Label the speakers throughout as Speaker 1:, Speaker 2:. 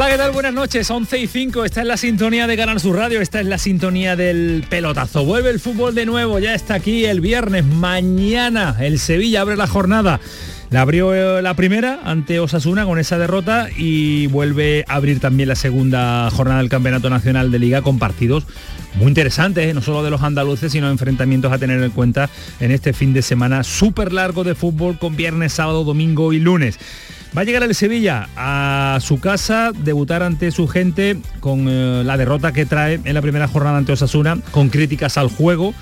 Speaker 1: Hola, ¿qué tal? Buenas noches, 11 y 5, esta es la sintonía de Canal Sur Radio, esta es la sintonía del pelotazo. Vuelve el fútbol de nuevo, ya está aquí el viernes, mañana el Sevilla abre la jornada. La abrió eh, la primera ante Osasuna con esa derrota y vuelve a abrir también la segunda jornada del Campeonato Nacional de Liga con partidos muy interesantes, eh, no solo de los andaluces, sino enfrentamientos a tener en cuenta en este fin de semana súper largo de fútbol con viernes, sábado, domingo y lunes. Va a llegar el Sevilla a su casa, debutar ante su gente con eh, la derrota que trae en la primera jornada ante Osasuna, con críticas al juego,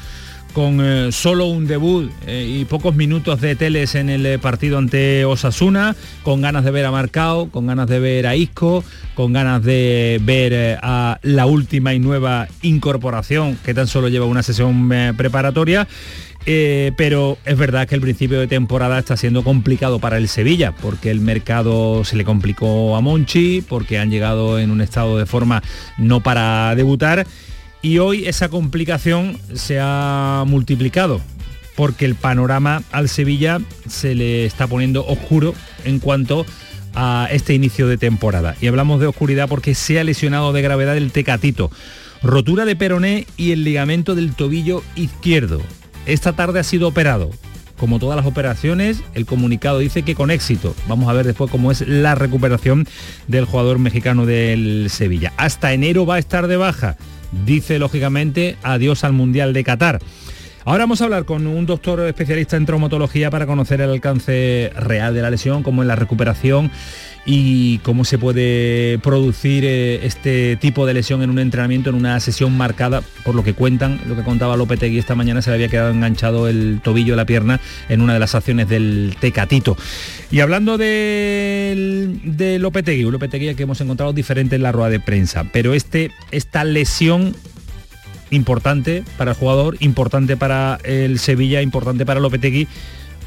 Speaker 1: con eh, solo un debut eh, y pocos minutos de teles en el partido ante Osasuna, con ganas de ver a Marcao, con ganas de ver a Isco, con ganas de ver a la última y nueva incorporación que tan solo lleva una sesión preparatoria eh, pero es verdad que el principio de temporada está siendo complicado para el Sevilla, porque el mercado se le complicó a Monchi, porque han llegado en un estado de forma no para debutar, y hoy esa complicación se ha multiplicado, porque el panorama al Sevilla se le está poniendo oscuro en cuanto a este inicio de temporada. Y hablamos de oscuridad porque se ha lesionado de gravedad el tecatito, rotura de peroné y el ligamento del tobillo izquierdo esta tarde ha sido operado. Como todas las operaciones, el comunicado dice que con éxito. Vamos a ver después cómo es la recuperación del jugador mexicano del Sevilla. Hasta enero va a estar de baja. Dice lógicamente adiós al Mundial de Qatar. Ahora vamos a hablar con un doctor especialista en traumatología para conocer el alcance real de la lesión, cómo es la recuperación y cómo se puede producir eh, este tipo de lesión en un entrenamiento, en una sesión marcada, por lo que cuentan, lo que contaba Lopetegui esta mañana, se le había quedado enganchado el tobillo de la pierna en una de las acciones del Tecatito. Y hablando de, de Lopetegui, Lopetegui que hemos encontrado diferente en la rueda de prensa, pero este, esta lesión importante para el jugador, importante para el Sevilla, importante para Lopetegui,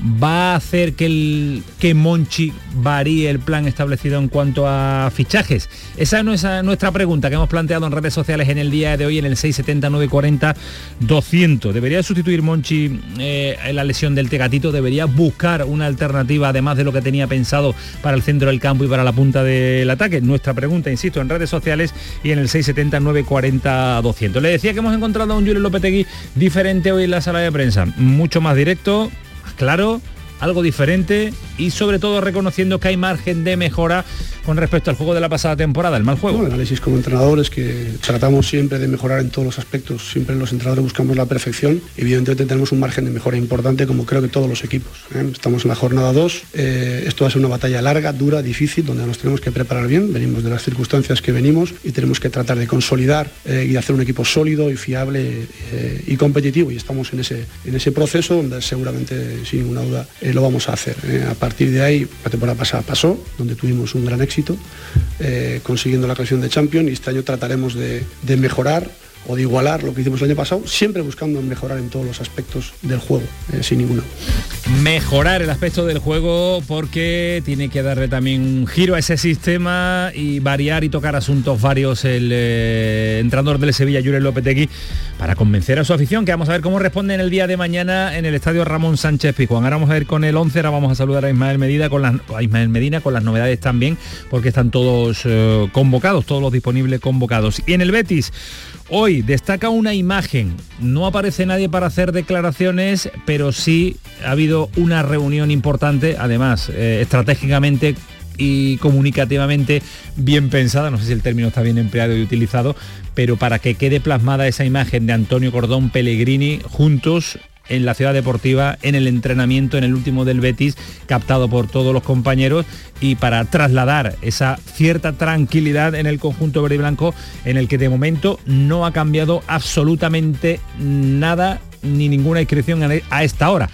Speaker 1: va a hacer que, el, que Monchi varíe el plan establecido en cuanto a fichajes? Esa es nuestra pregunta que hemos planteado en redes sociales en el día de hoy en el 67940 200. ¿Debería sustituir Monchi eh, la lesión del Tegatito? ¿Debería buscar una alternativa además de lo que tenía pensado para el centro del campo y para la punta del ataque? Nuestra pregunta, insisto, en redes sociales y en el 67940 200. Le decía que hemos encontrado a un Julio Lopetegui diferente hoy en la sala de prensa, mucho más directo, claro, algo diferente y sobre todo reconociendo que hay margen de mejora con respecto al juego de la pasada temporada, el mal juego.
Speaker 2: análisis como entrenadores que tratamos siempre de mejorar en todos los aspectos, siempre los entrenadores buscamos la perfección, evidentemente tenemos un margen de mejora importante como creo que todos los equipos. ¿eh? Estamos en la jornada 2, eh, esto va a ser una batalla larga, dura, difícil, donde nos tenemos que preparar bien, venimos de las circunstancias que venimos y tenemos que tratar de consolidar eh, y hacer un equipo sólido y fiable y competitivo y estamos en ese, en ese proceso donde seguramente sin ninguna duda lo vamos a hacer. A partir de ahí, la temporada pasada pasó, donde tuvimos un gran éxito eh, consiguiendo la creación de Champions y este año trataremos de mejorar o de igualar lo que hicimos el año pasado, siempre buscando mejorar en todos los aspectos del juego, eh, sin ninguna.
Speaker 1: Mejorar el aspecto del juego porque tiene que darle también un giro a ese sistema y variar y tocar asuntos varios el eh, entrenador del Sevilla, López Lopetegui, para convencer a su afición, que vamos a ver cómo responde en el día de mañana en el estadio Ramón Sánchez Pizjuán. Ahora vamos a ver con el 11, ahora vamos a saludar a Ismael Medina con las, Ismael Medina con las novedades también, porque están todos eh, convocados, todos los disponibles convocados. Y en el Betis, Hoy destaca una imagen, no aparece nadie para hacer declaraciones, pero sí ha habido una reunión importante, además eh, estratégicamente y comunicativamente bien pensada, no sé si el término está bien empleado y utilizado, pero para que quede plasmada esa imagen de Antonio Cordón Pellegrini juntos en la ciudad deportiva, en el entrenamiento, en el último del Betis, captado por todos los compañeros y para trasladar esa cierta tranquilidad en el conjunto verde y blanco en el que de momento no ha cambiado absolutamente nada ni ninguna inscripción a esta hora.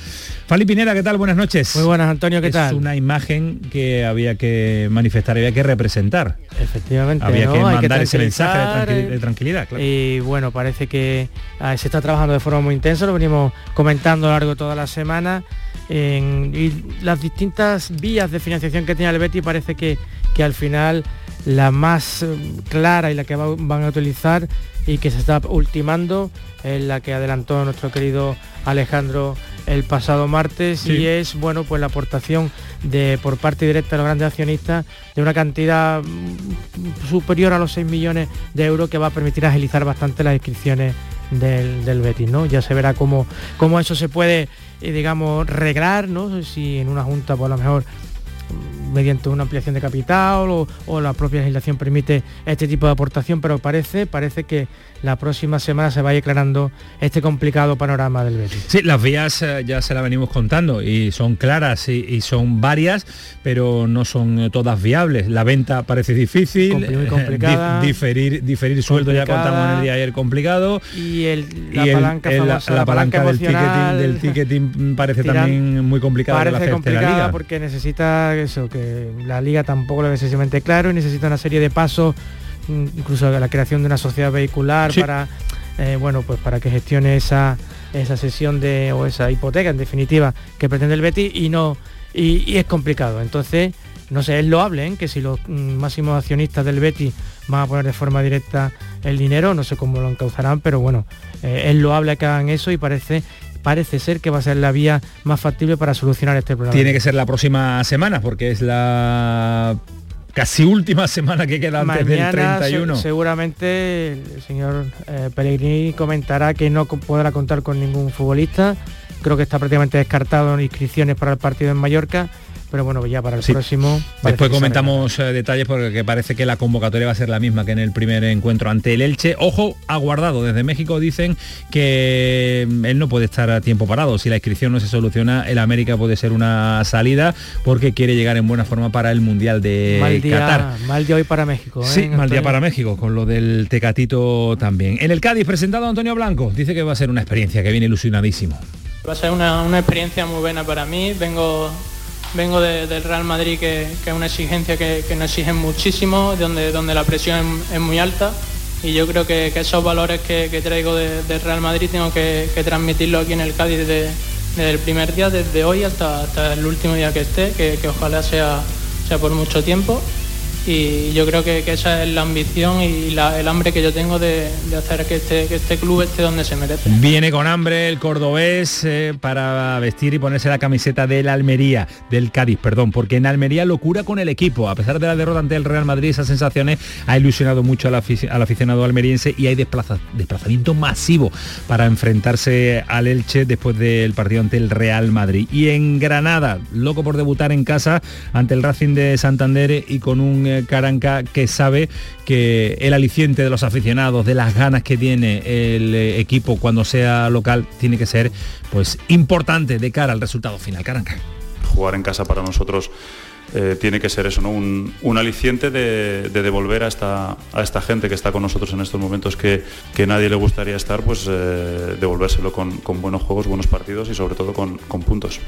Speaker 1: Fali Pineda, ¿qué tal? Buenas noches.
Speaker 3: Muy buenas, Antonio, ¿qué tal?
Speaker 1: Es una imagen que había que manifestar, había que representar.
Speaker 3: Efectivamente.
Speaker 1: Había que mandar ese mensaje de, tranquilidad.
Speaker 3: Y bueno, parece que ah, se está trabajando de forma muy intensa, lo venimos comentando a lo largo de toda la semana y las distintas vías de financiación que tiene el Betis parece que, que al final la más eh, clara y la que van a utilizar y que se está ultimando es la que adelantó nuestro querido Alejandro el pasado martes y es bueno pues la aportación de por parte directa de los grandes accionistas de una cantidad mm, superior a los 6 millones de euros que va a permitir agilizar bastante las inscripciones del, del Betis, ¿no? Ya se verá cómo, cómo eso se puede, eh, digamos, reglar, ¿no? Si en una junta, por lo mejor mediante una ampliación de capital o, la propia legislación permite este tipo de aportación, pero parece, parece que la próxima semana se vaya aclarando este complicado panorama del Betis.
Speaker 1: Sí, las vías eh, ya se las venimos contando y son claras y, son varias, pero no son todas viables. La venta parece difícil,
Speaker 3: eh, complicada,
Speaker 1: diferir, diferir sueldo ya contamos en el día ayer complicado.
Speaker 3: Y, la, palanca
Speaker 1: la, palanca, del, ticketing, parece también muy complicada.
Speaker 3: Parece complicada porque necesita eso, que la liga tampoco lo es excesivamente claro y necesita una serie de pasos incluso la creación de una sociedad vehicular para eh, bueno pues para que gestione esa esa sesión de o esa hipoteca en definitiva que pretende el Betis y no y, es complicado entonces no sé es loable ¿eh? que si los mm, máximos accionistas del Betis van a poner de forma directa el dinero no sé cómo lo encauzarán pero bueno eh, es loable que hagan eso y parece parece ser que va a ser la vía más factible para solucionar este problema.
Speaker 1: Tiene que ser la próxima semana porque es la casi última semana que queda antes del 31.
Speaker 3: seguramente el señor eh, Pellegrini comentará que no podrá contar con ningún futbolista. Creo que está prácticamente descartado en inscripciones para el partido en Mallorca pero bueno, ya para el próximo...
Speaker 1: Después comentamos eh, detalles porque parece que la convocatoria va a ser la misma que en el primer encuentro ante el Elche. Ojo, aguardado. Desde México dicen que mm, él no puede estar a tiempo parado. Si la inscripción no se soluciona, el América puede ser una salida porque quiere llegar en buena forma para el Mundial de
Speaker 3: mal día,
Speaker 1: Qatar.
Speaker 3: Mal día hoy para México. ¿eh?
Speaker 1: Sí, mal día para México, con lo del Tecatito también. En el Cádiz, presentado Antonio Blanco, dice que va a ser una experiencia, que viene ilusionadísimo.
Speaker 4: Va a ser una, una experiencia muy buena para mí. Vengo vengo del Real Madrid, que, es una exigencia que, nos exigen muchísimo, donde, donde la presión es, muy alta. Y yo creo que, esos valores que, traigo del Real Madrid tengo que, transmitirlo aquí en el Cádiz desde, el primer día, desde hoy hasta, hasta el último día que esté, que, ojalá sea, sea por mucho tiempo y yo creo que, esa es la ambición y el hambre que yo tengo de, hacer que este, que este, club esté donde se merece.
Speaker 1: Viene con hambre el cordobés eh, para vestir y ponerse la camiseta del Almería, del Cádiz, perdón, porque en Almería locura con el equipo. A pesar de la derrota ante el Real Madrid, esas sensaciones ha ilusionado mucho al, aficionado almeriense y hay desplazamiento masivo para enfrentarse al Elche después del partido ante el Real Madrid. Y en Granada, loco por debutar en casa ante el Racing de Santander y con un eh, Caranca que sabe que el aliciente de los aficionados, de las ganas que tiene el eh, equipo cuando sea local, tiene que ser pues importante de cara al resultado final. Caranca.
Speaker 5: Jugar en casa para nosotros eh, tiene que ser eso, ¿no? un, aliciente de, devolver a esta, a esta gente que está con nosotros en estos momentos que, que nadie le gustaría estar, pues devolvérselo con, buenos juegos, buenos partidos y sobre todo con puntos.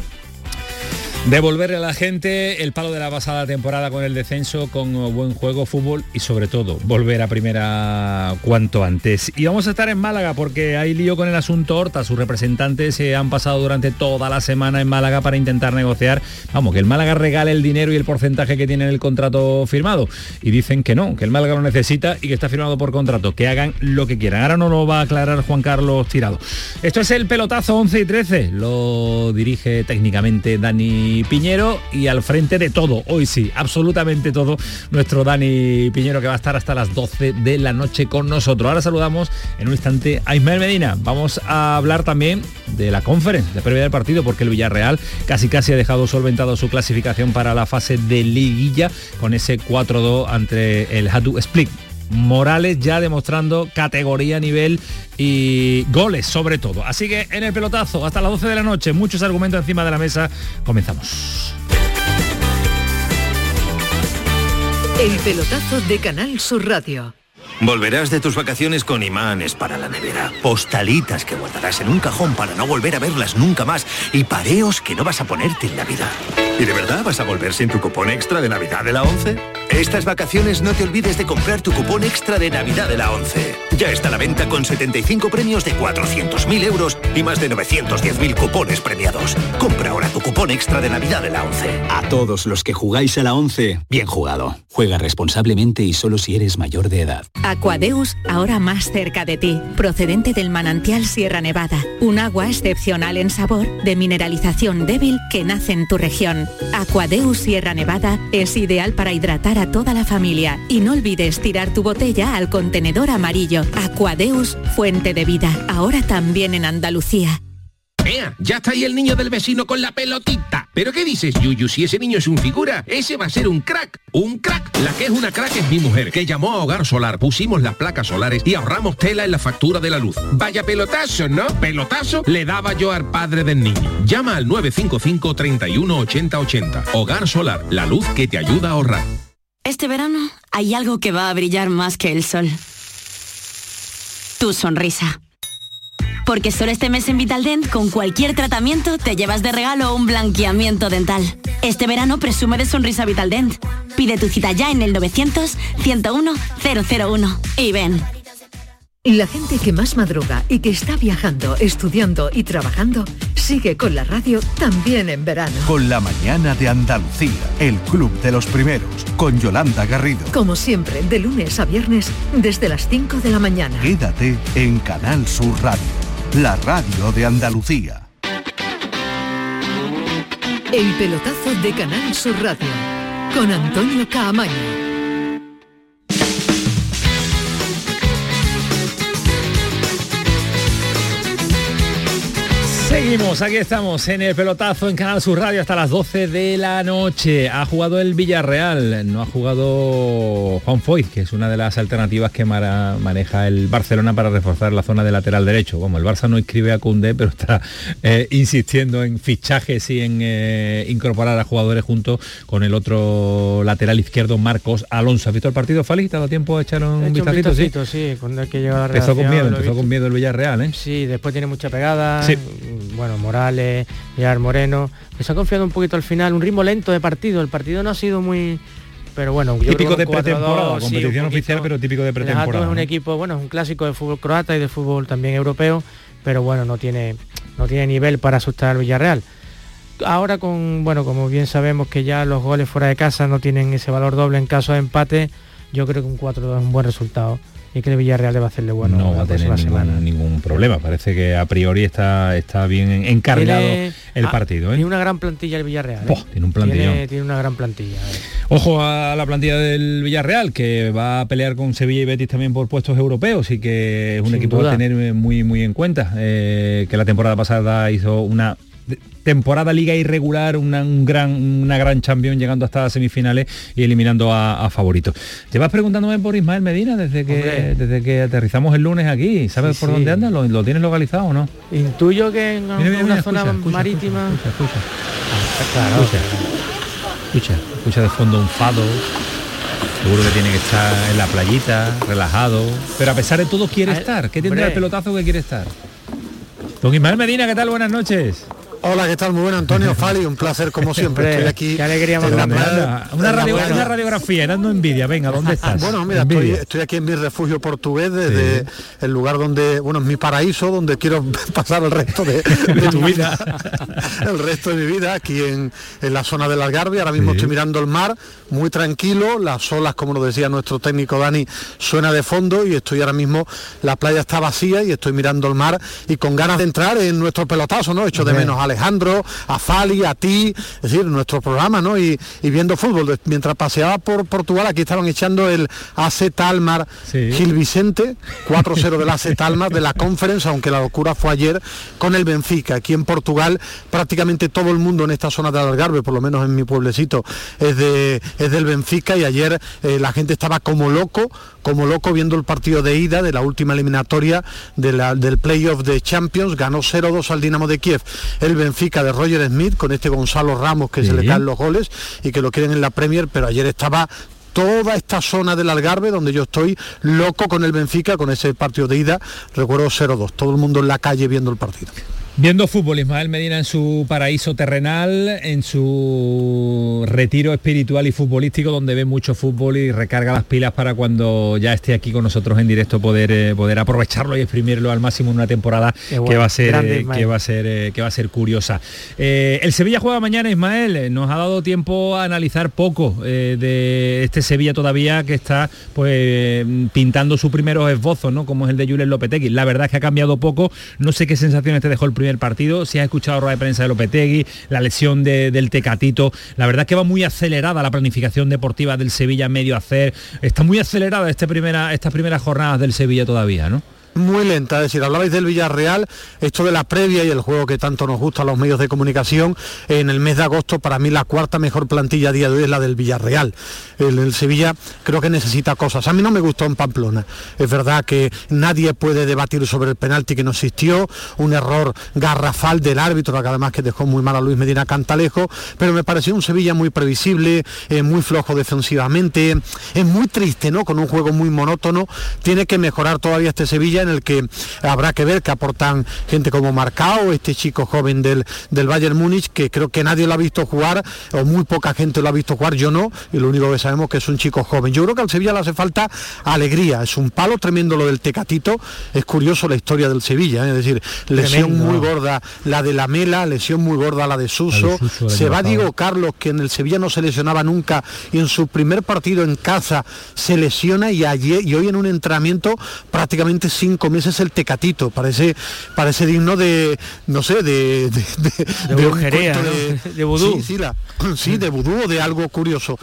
Speaker 1: Devolverle a la gente el palo de la pasada temporada con el descenso, con buen juego, fútbol y sobre todo volver a primera cuanto antes. Y vamos a estar en Málaga porque hay lío con el asunto Horta. Sus representantes se han pasado durante toda la semana en Málaga para intentar negociar, vamos, que el Málaga regale el dinero y el porcentaje que tiene en el contrato firmado. Y dicen que no, que el Málaga lo necesita y que está firmado por contrato, que hagan lo que quieran. Ahora no lo va a aclarar Juan Carlos Tirado. Esto es el pelotazo 11 y 13. Lo dirige técnicamente Dani Piñero y al frente de todo, hoy sí, absolutamente todo, nuestro Dani Piñero que va a estar hasta las 12 de la noche con nosotros. Ahora saludamos en un instante a Ismael Medina. Vamos a hablar también de la conferencia, de previa del partido, porque el Villarreal casi casi ha dejado solventado su clasificación para la fase de liguilla con ese 4-2 ante el Hadu Split. Morales ya demostrando categoría, nivel y goles sobre todo. Así que en el pelotazo, hasta las 12 de la noche, muchos argumentos encima de la mesa. Comenzamos.
Speaker 6: El pelotazo de Canal Sur Radio.
Speaker 7: Volverás de tus vacaciones con imanes para la nevera, postalitas que guardarás en un cajón para no volver a verlas nunca más y pareos que no vas a ponerte en Navidad. ¿Y de verdad vas a volver sin tu cupón extra de Navidad de la 11? Estas vacaciones no te olvides de comprar tu cupón extra de Navidad de la 11. Ya está a la venta con 75 premios de 400.000 euros y más de 910.000 cupones premiados. Compra ahora tu cupón extra de Navidad de la 11.
Speaker 8: A todos los que jugáis a la 11, bien jugado. Juega responsablemente y solo si eres mayor de edad.
Speaker 9: Aquadeus, ahora más cerca de ti, procedente del manantial Sierra Nevada. Un agua excepcional en sabor, de mineralización débil que nace en tu región. Aquadeus Sierra Nevada es ideal para hidratar a toda la familia. Y no olvides tirar tu botella al contenedor amarillo. Aquadeus, fuente de vida, ahora también en Andalucía.
Speaker 10: Ea, ya está ahí el niño del vecino con la pelotita. ¿Pero qué dices, Yuyu? Si ese niño es un figura, ese va a ser un crack. Un crack. La que es una crack es mi mujer, que llamó a Hogar Solar, pusimos las placas solares y ahorramos tela en la factura de la luz. Vaya pelotazo, ¿no? Pelotazo le daba yo al padre del niño. Llama al 955 31 80 80. Hogar Solar, la luz que te ayuda a ahorrar.
Speaker 11: Este verano hay algo que va a brillar más que el sol. Tu sonrisa. Porque solo este mes en Vitaldent, con cualquier tratamiento, te llevas de regalo un blanqueamiento dental. Este verano presume de sonrisa Vitaldent. Pide tu cita ya en el 900-101-001. Y ven.
Speaker 6: La gente que más madruga y que está viajando, estudiando y trabajando, sigue con la radio también en verano.
Speaker 12: Con la mañana de Andalucía, el club de los primeros, con Yolanda Garrido.
Speaker 6: Como siempre, de lunes a viernes, desde las 5 de la mañana.
Speaker 12: Quédate en Canal Sur Radio, la radio de Andalucía.
Speaker 6: El pelotazo de Canal Sur Radio, con Antonio Caamaño.
Speaker 1: Seguimos, aquí estamos en el pelotazo en Canal Sur Radio hasta las 12 de la noche. Ha jugado el Villarreal, no ha jugado Juan Foy, que es una de las alternativas que maneja el Barcelona para reforzar la zona de lateral derecho. Como el Barça no inscribe a Cundé, pero está eh, insistiendo en fichajes y en eh, incorporar a jugadores junto con el otro lateral izquierdo, Marcos Alonso. ¿Has visto el partido, Fali? ¿Te ha dado tiempo a echar un,
Speaker 3: He hecho un
Speaker 1: vistacito?
Speaker 3: vistacito, sí, cuando que llegar a la
Speaker 1: Empezó con miedo, empezó con miedo el Villarreal, ¿eh?
Speaker 3: Sí, después tiene mucha pegada.
Speaker 1: Sí.
Speaker 3: Bueno, Morales, Gerard Moreno. Que se ha confiado un poquito al final, un ritmo lento de partido. El partido no ha sido muy. Pero bueno, yo
Speaker 1: Típico
Speaker 3: creo
Speaker 1: de
Speaker 3: que un 4-2,
Speaker 1: pretemporada, competición oficial, pero típico de pretemporada.
Speaker 3: es un equipo, bueno, es un clásico de fútbol croata y de fútbol también europeo, pero bueno, no tiene, no tiene nivel para asustar al Villarreal. Ahora con, bueno, como bien sabemos que ya los goles fuera de casa no tienen ese valor doble en caso de empate, yo creo que un 4-2 es un buen resultado y que el Villarreal debe hacerle bueno
Speaker 1: no va a tener ningún,
Speaker 3: semana.
Speaker 1: ningún problema. Parece que a priori está, está bien encarrilado
Speaker 3: Tiene-
Speaker 1: el partido. ¿eh?
Speaker 3: Tiene una gran plantilla el Villarreal. ¿eh?
Speaker 1: Tiene un.
Speaker 3: Tiene, tiene una gran plantilla. eh.
Speaker 1: Ojo a la plantilla del Villarreal, que va a pelear con Sevilla y Betis también por puestos europeos y que es un
Speaker 3: Sin
Speaker 1: equipo
Speaker 3: duda.
Speaker 1: a tener muy, muy en cuenta. eh, que la temporada pasada hizo una temporada liga irregular, una, un gran, una gran champion llegando hasta semifinales y eliminando a, a favoritos. Llevas preguntándome por Ismael Medina desde que,
Speaker 3: Hombre.
Speaker 1: desde que aterrizamos el lunes aquí. ¿Sabes
Speaker 3: Sí,
Speaker 1: por
Speaker 3: sí.
Speaker 1: dónde anda? ¿Lo, lo tienes localizado o no?
Speaker 3: Intuyo que en
Speaker 1: Mira, mira,
Speaker 3: una
Speaker 1: mira,
Speaker 3: zona
Speaker 1: escucha,
Speaker 3: marítima...
Speaker 1: escucha, escucha.
Speaker 3: Ah, claro.
Speaker 1: Escucha. Escucha, escucha de fondo un fado. Seguro que tiene que estar en la playita, relajado. Pero a pesar de todo quiere
Speaker 3: A ver,
Speaker 1: estar. ¿Qué
Speaker 3: hombre.
Speaker 1: el pelotazo que quiere estar? Don Ismael Medina, ¿qué tal? Buenas noches.
Speaker 13: Hola, ¿qué tal? Muy bueno, Antonio Fali, un placer como siempre. Estoy aquí.
Speaker 3: qué alegría más grande.
Speaker 1: una, radio- una radiografía, dando envidia. Venga, ¿dónde estás?
Speaker 13: Bueno, mira, estoy, aquí en mi refugio portugués, desde el lugar donde, bueno, es mi paraíso, donde quiero pasar el resto de,
Speaker 1: De tu vida.
Speaker 13: el resto de mi vida, aquí en, en la zona del Algarve. Ahora mismo
Speaker 1: Sí.
Speaker 13: estoy mirando el mar, muy tranquilo, las olas, como nos decía nuestro técnico Dani, suena de fondo y estoy ahora mismo, la playa está vacía y estoy mirando el mar y con ganas de entrar en nuestro pelotazo, ¿no? Echo de menos a Alejandro, a Fali, a ti, es decir, nuestro programa, ¿no? Y, y viendo fútbol. De- Mientras paseaba por Portugal, aquí estaban echando el AC Talmar
Speaker 1: Sí.
Speaker 13: Gil Vicente, 4-0 del AC Talmar de la Conference, aunque la locura fue ayer con el Benfica. Aquí en Portugal, prácticamente todo el mundo en esta zona del Algarve, por lo menos en mi pueblecito, es, de, es del Benfica y ayer eh, la gente estaba como loco, como loco viendo el partido de ida de la última eliminatoria de la- del playoff de Champions, ganó 0-2 al Dinamo de Kiev. El Benfica de Roger Smith con este Gonzalo Ramos que se le caen los goles y que lo quieren en la Premier, pero ayer estaba toda esta zona del Algarve donde yo estoy loco con el Benfica, con ese partido de ida, recuerdo 0-2, todo el mundo en la calle viendo el partido.
Speaker 1: Viendo fútbol, Ismael Medina en su paraíso terrenal, en su retiro espiritual y futbolístico, donde ve mucho fútbol y recarga las pilas para cuando ya esté aquí con nosotros en directo poder, eh, poder aprovecharlo y exprimirlo al máximo en una temporada que va a ser
Speaker 3: grande,
Speaker 1: eh, que va a ser eh, que va a ser curiosa. El Sevilla juega mañana, Ismael. Nos ha dado tiempo a analizar poco de este Sevilla todavía que está pues pintando sus primeros esbozos, ¿no? Como es el de Julen Lopetegui. La verdad es que ha cambiado poco. No sé qué sensaciones te dejó el primer partido. Si has escuchado rueda de prensa de Lopetegui, la lesión de- del Tecatito. La verdad es que va muy acelerada la planificación deportiva del Sevilla medio hacer. Está muy acelerada este primera, estas primeras jornadas del Sevilla todavía, ¿no?
Speaker 13: Muy lenta, es decir, hablabais del Villarreal, esto de la previa y el juego que tanto nos gusta a los medios de comunicación, en el mes de agosto para mí la cuarta mejor plantilla a día de hoy es la del Villarreal. El, el Sevilla creo que necesita cosas. A mí no me gustó en Pamplona. Es verdad que nadie puede debatir sobre el penalti que no existió, un error garrafal del árbitro, que además que dejó muy mal a Luis Medina Cantalejo, pero me pareció un Sevilla muy previsible, eh, muy flojo defensivamente, es muy triste, ¿no? Con un juego muy monótono, tiene que mejorar todavía este Sevilla en el que habrá que ver que aportan gente como Marcao, este chico joven del, del Bayern Múnich, que creo que nadie lo ha visto jugar, o muy poca gente lo ha visto jugar, yo no, y lo único que sabemos es que es un chico joven. Yo creo que al Sevilla le hace falta alegría, es un palo tremendo lo del Tecatito, es curioso la historia del Sevilla, ¿eh? es decir, lesión
Speaker 3: Tremendo.
Speaker 13: muy gorda la de la Mela, lesión muy gorda la de Suso,
Speaker 1: La de Suso,
Speaker 13: se va. Diego Carlos, que en el Sevilla no se lesionaba nunca, y en su primer partido en casa se lesiona y ayer y hoy en un entrenamiento prácticamente cinco meses el tecatito. Parece, parece digno de, no sé, de, de,
Speaker 3: De
Speaker 13: un
Speaker 3: brujería,
Speaker 13: cuento
Speaker 3: ¿no? De vudú.
Speaker 13: Sí, sí, la- sí, de vudú o de algo curioso.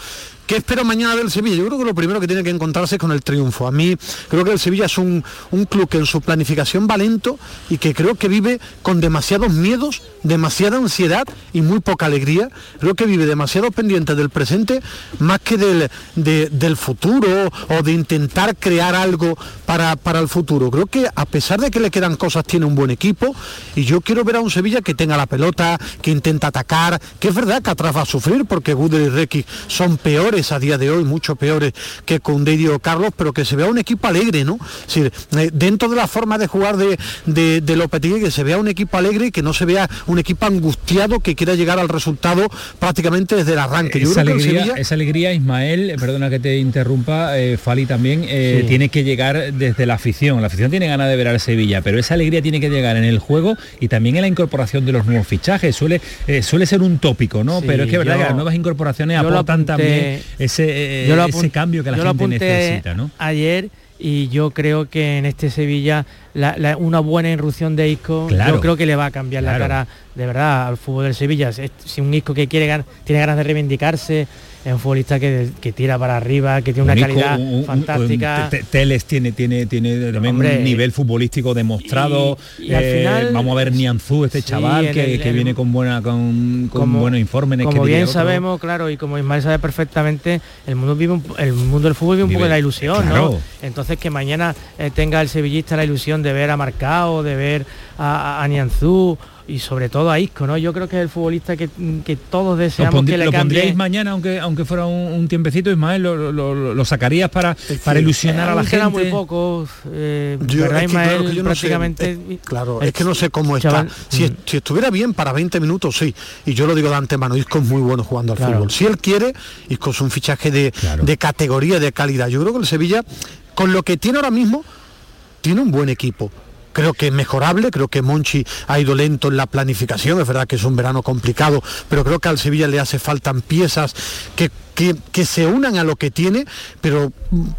Speaker 13: ¿Qué espero mañana del Sevilla? Yo creo que lo primero que tiene que encontrarse es con el triunfo. A mí creo que el Sevilla es un, un club que en su planificación va lento y que creo que vive con demasiados miedos, demasiada ansiedad y muy poca alegría. Creo que vive demasiado pendiente del presente más que del, de- del futuro o de intentar crear algo para, para el futuro. Creo que a pesar de que le quedan cosas, tiene un buen equipo y yo quiero ver a un Sevilla que tenga la pelota, que intenta atacar, que es verdad que atrás va a sufrir porque Guder y Requi son peores a día de hoy, mucho peores que con Diego Carlos, pero que se vea un equipo alegre, ¿no? Es decir, eh, dentro de la forma de jugar de, de, de Lopetegui, que se vea un equipo alegre y que no se vea un equipo angustiado que quiera llegar al resultado prácticamente desde el arranque. Yo
Speaker 1: esa
Speaker 13: creo que el
Speaker 1: alegría,
Speaker 13: Sevilla-
Speaker 1: esa alegría, Ismael, perdona que te interrumpa, eh, Fali también, eh,
Speaker 13: Sí.
Speaker 1: tiene que llegar desde la afición. La afición tiene ganas de ver al Sevilla, pero esa alegría tiene que llegar en el juego y también en la incorporación de los nuevos fichajes. Suele, eh, suele ser un tópico, ¿no?
Speaker 3: Sí,
Speaker 1: pero es que es verdad
Speaker 3: yo-
Speaker 1: que las nuevas incorporaciones aportan
Speaker 3: apunté-
Speaker 1: también ese, eh,
Speaker 3: Yo
Speaker 1: ese cambio que la gente necesita, ¿no?
Speaker 3: Ayer y yo creo que en este Sevilla la- la- una buena irrupción de Isco,
Speaker 1: Claro.
Speaker 3: yo creo que le va a cambiar la cara de verdad al fútbol del Sevilla. Si un Isco que quiere tiene ganas de reivindicarse, es un futbolista que, que tira para arriba, que tiene una calidad
Speaker 1: un-
Speaker 3: fantástica.
Speaker 1: un- Teles tiene, tiene, tiene también
Speaker 3: Hombre,
Speaker 1: un nivel futbolístico demostrado.
Speaker 3: y- y al
Speaker 1: Eh,
Speaker 3: final-
Speaker 1: vamos a ver Nianzú, este
Speaker 3: Sí,
Speaker 1: chaval que,
Speaker 3: el-
Speaker 1: que
Speaker 3: en-
Speaker 1: viene con buena con, con
Speaker 3: como-
Speaker 1: buenos informes.
Speaker 3: Como bien sabemos, claro, y como Ismael sabe perfectamente, el mundo vive el mundo del fútbol vive un poco de la ilusión,
Speaker 1: claro.
Speaker 3: ¿no? Entonces que mañana eh, tenga el sevillista la ilusión de ver a Marcao, de ver a, a, a Nianzú y sobre todo a Isco, ¿no? Yo creo que es el futbolista que, que todos
Speaker 1: ¿Lo,
Speaker 3: deseamos
Speaker 1: pondrí-
Speaker 3: que le
Speaker 1: lo
Speaker 3: cambie.
Speaker 1: pondríais mañana, aunque aunque fuera un, un tiempecito, Ismael? ¿Lo, lo- lo- lo sacarías para, para ilusionar
Speaker 3: Eh,
Speaker 1: a la gente?
Speaker 3: muy poco, eh,
Speaker 13: Yo-
Speaker 3: ¿verdad,
Speaker 13: es que, claro, que yo no sé,
Speaker 3: prácticamente
Speaker 13: eh, claro, es que no sé cómo
Speaker 3: chaval-
Speaker 13: está. Si,
Speaker 3: Mm.
Speaker 13: si estuviera bien para 20 minutos, sí. Y yo lo digo de antemano, Isco es muy bueno jugando al
Speaker 3: Claro.
Speaker 13: fútbol. Si él quiere, Isco es un fichaje de, de categoría, de calidad. Yo creo que el Sevilla, con lo que tiene ahora mismo, tiene un buen equipo. Creo que es mejorable, creo que Monchi ha ido lento en la planificación, es verdad que es un verano complicado, pero creo que al Sevilla le hace faltan piezas que, que, que se unan a lo que tiene, pero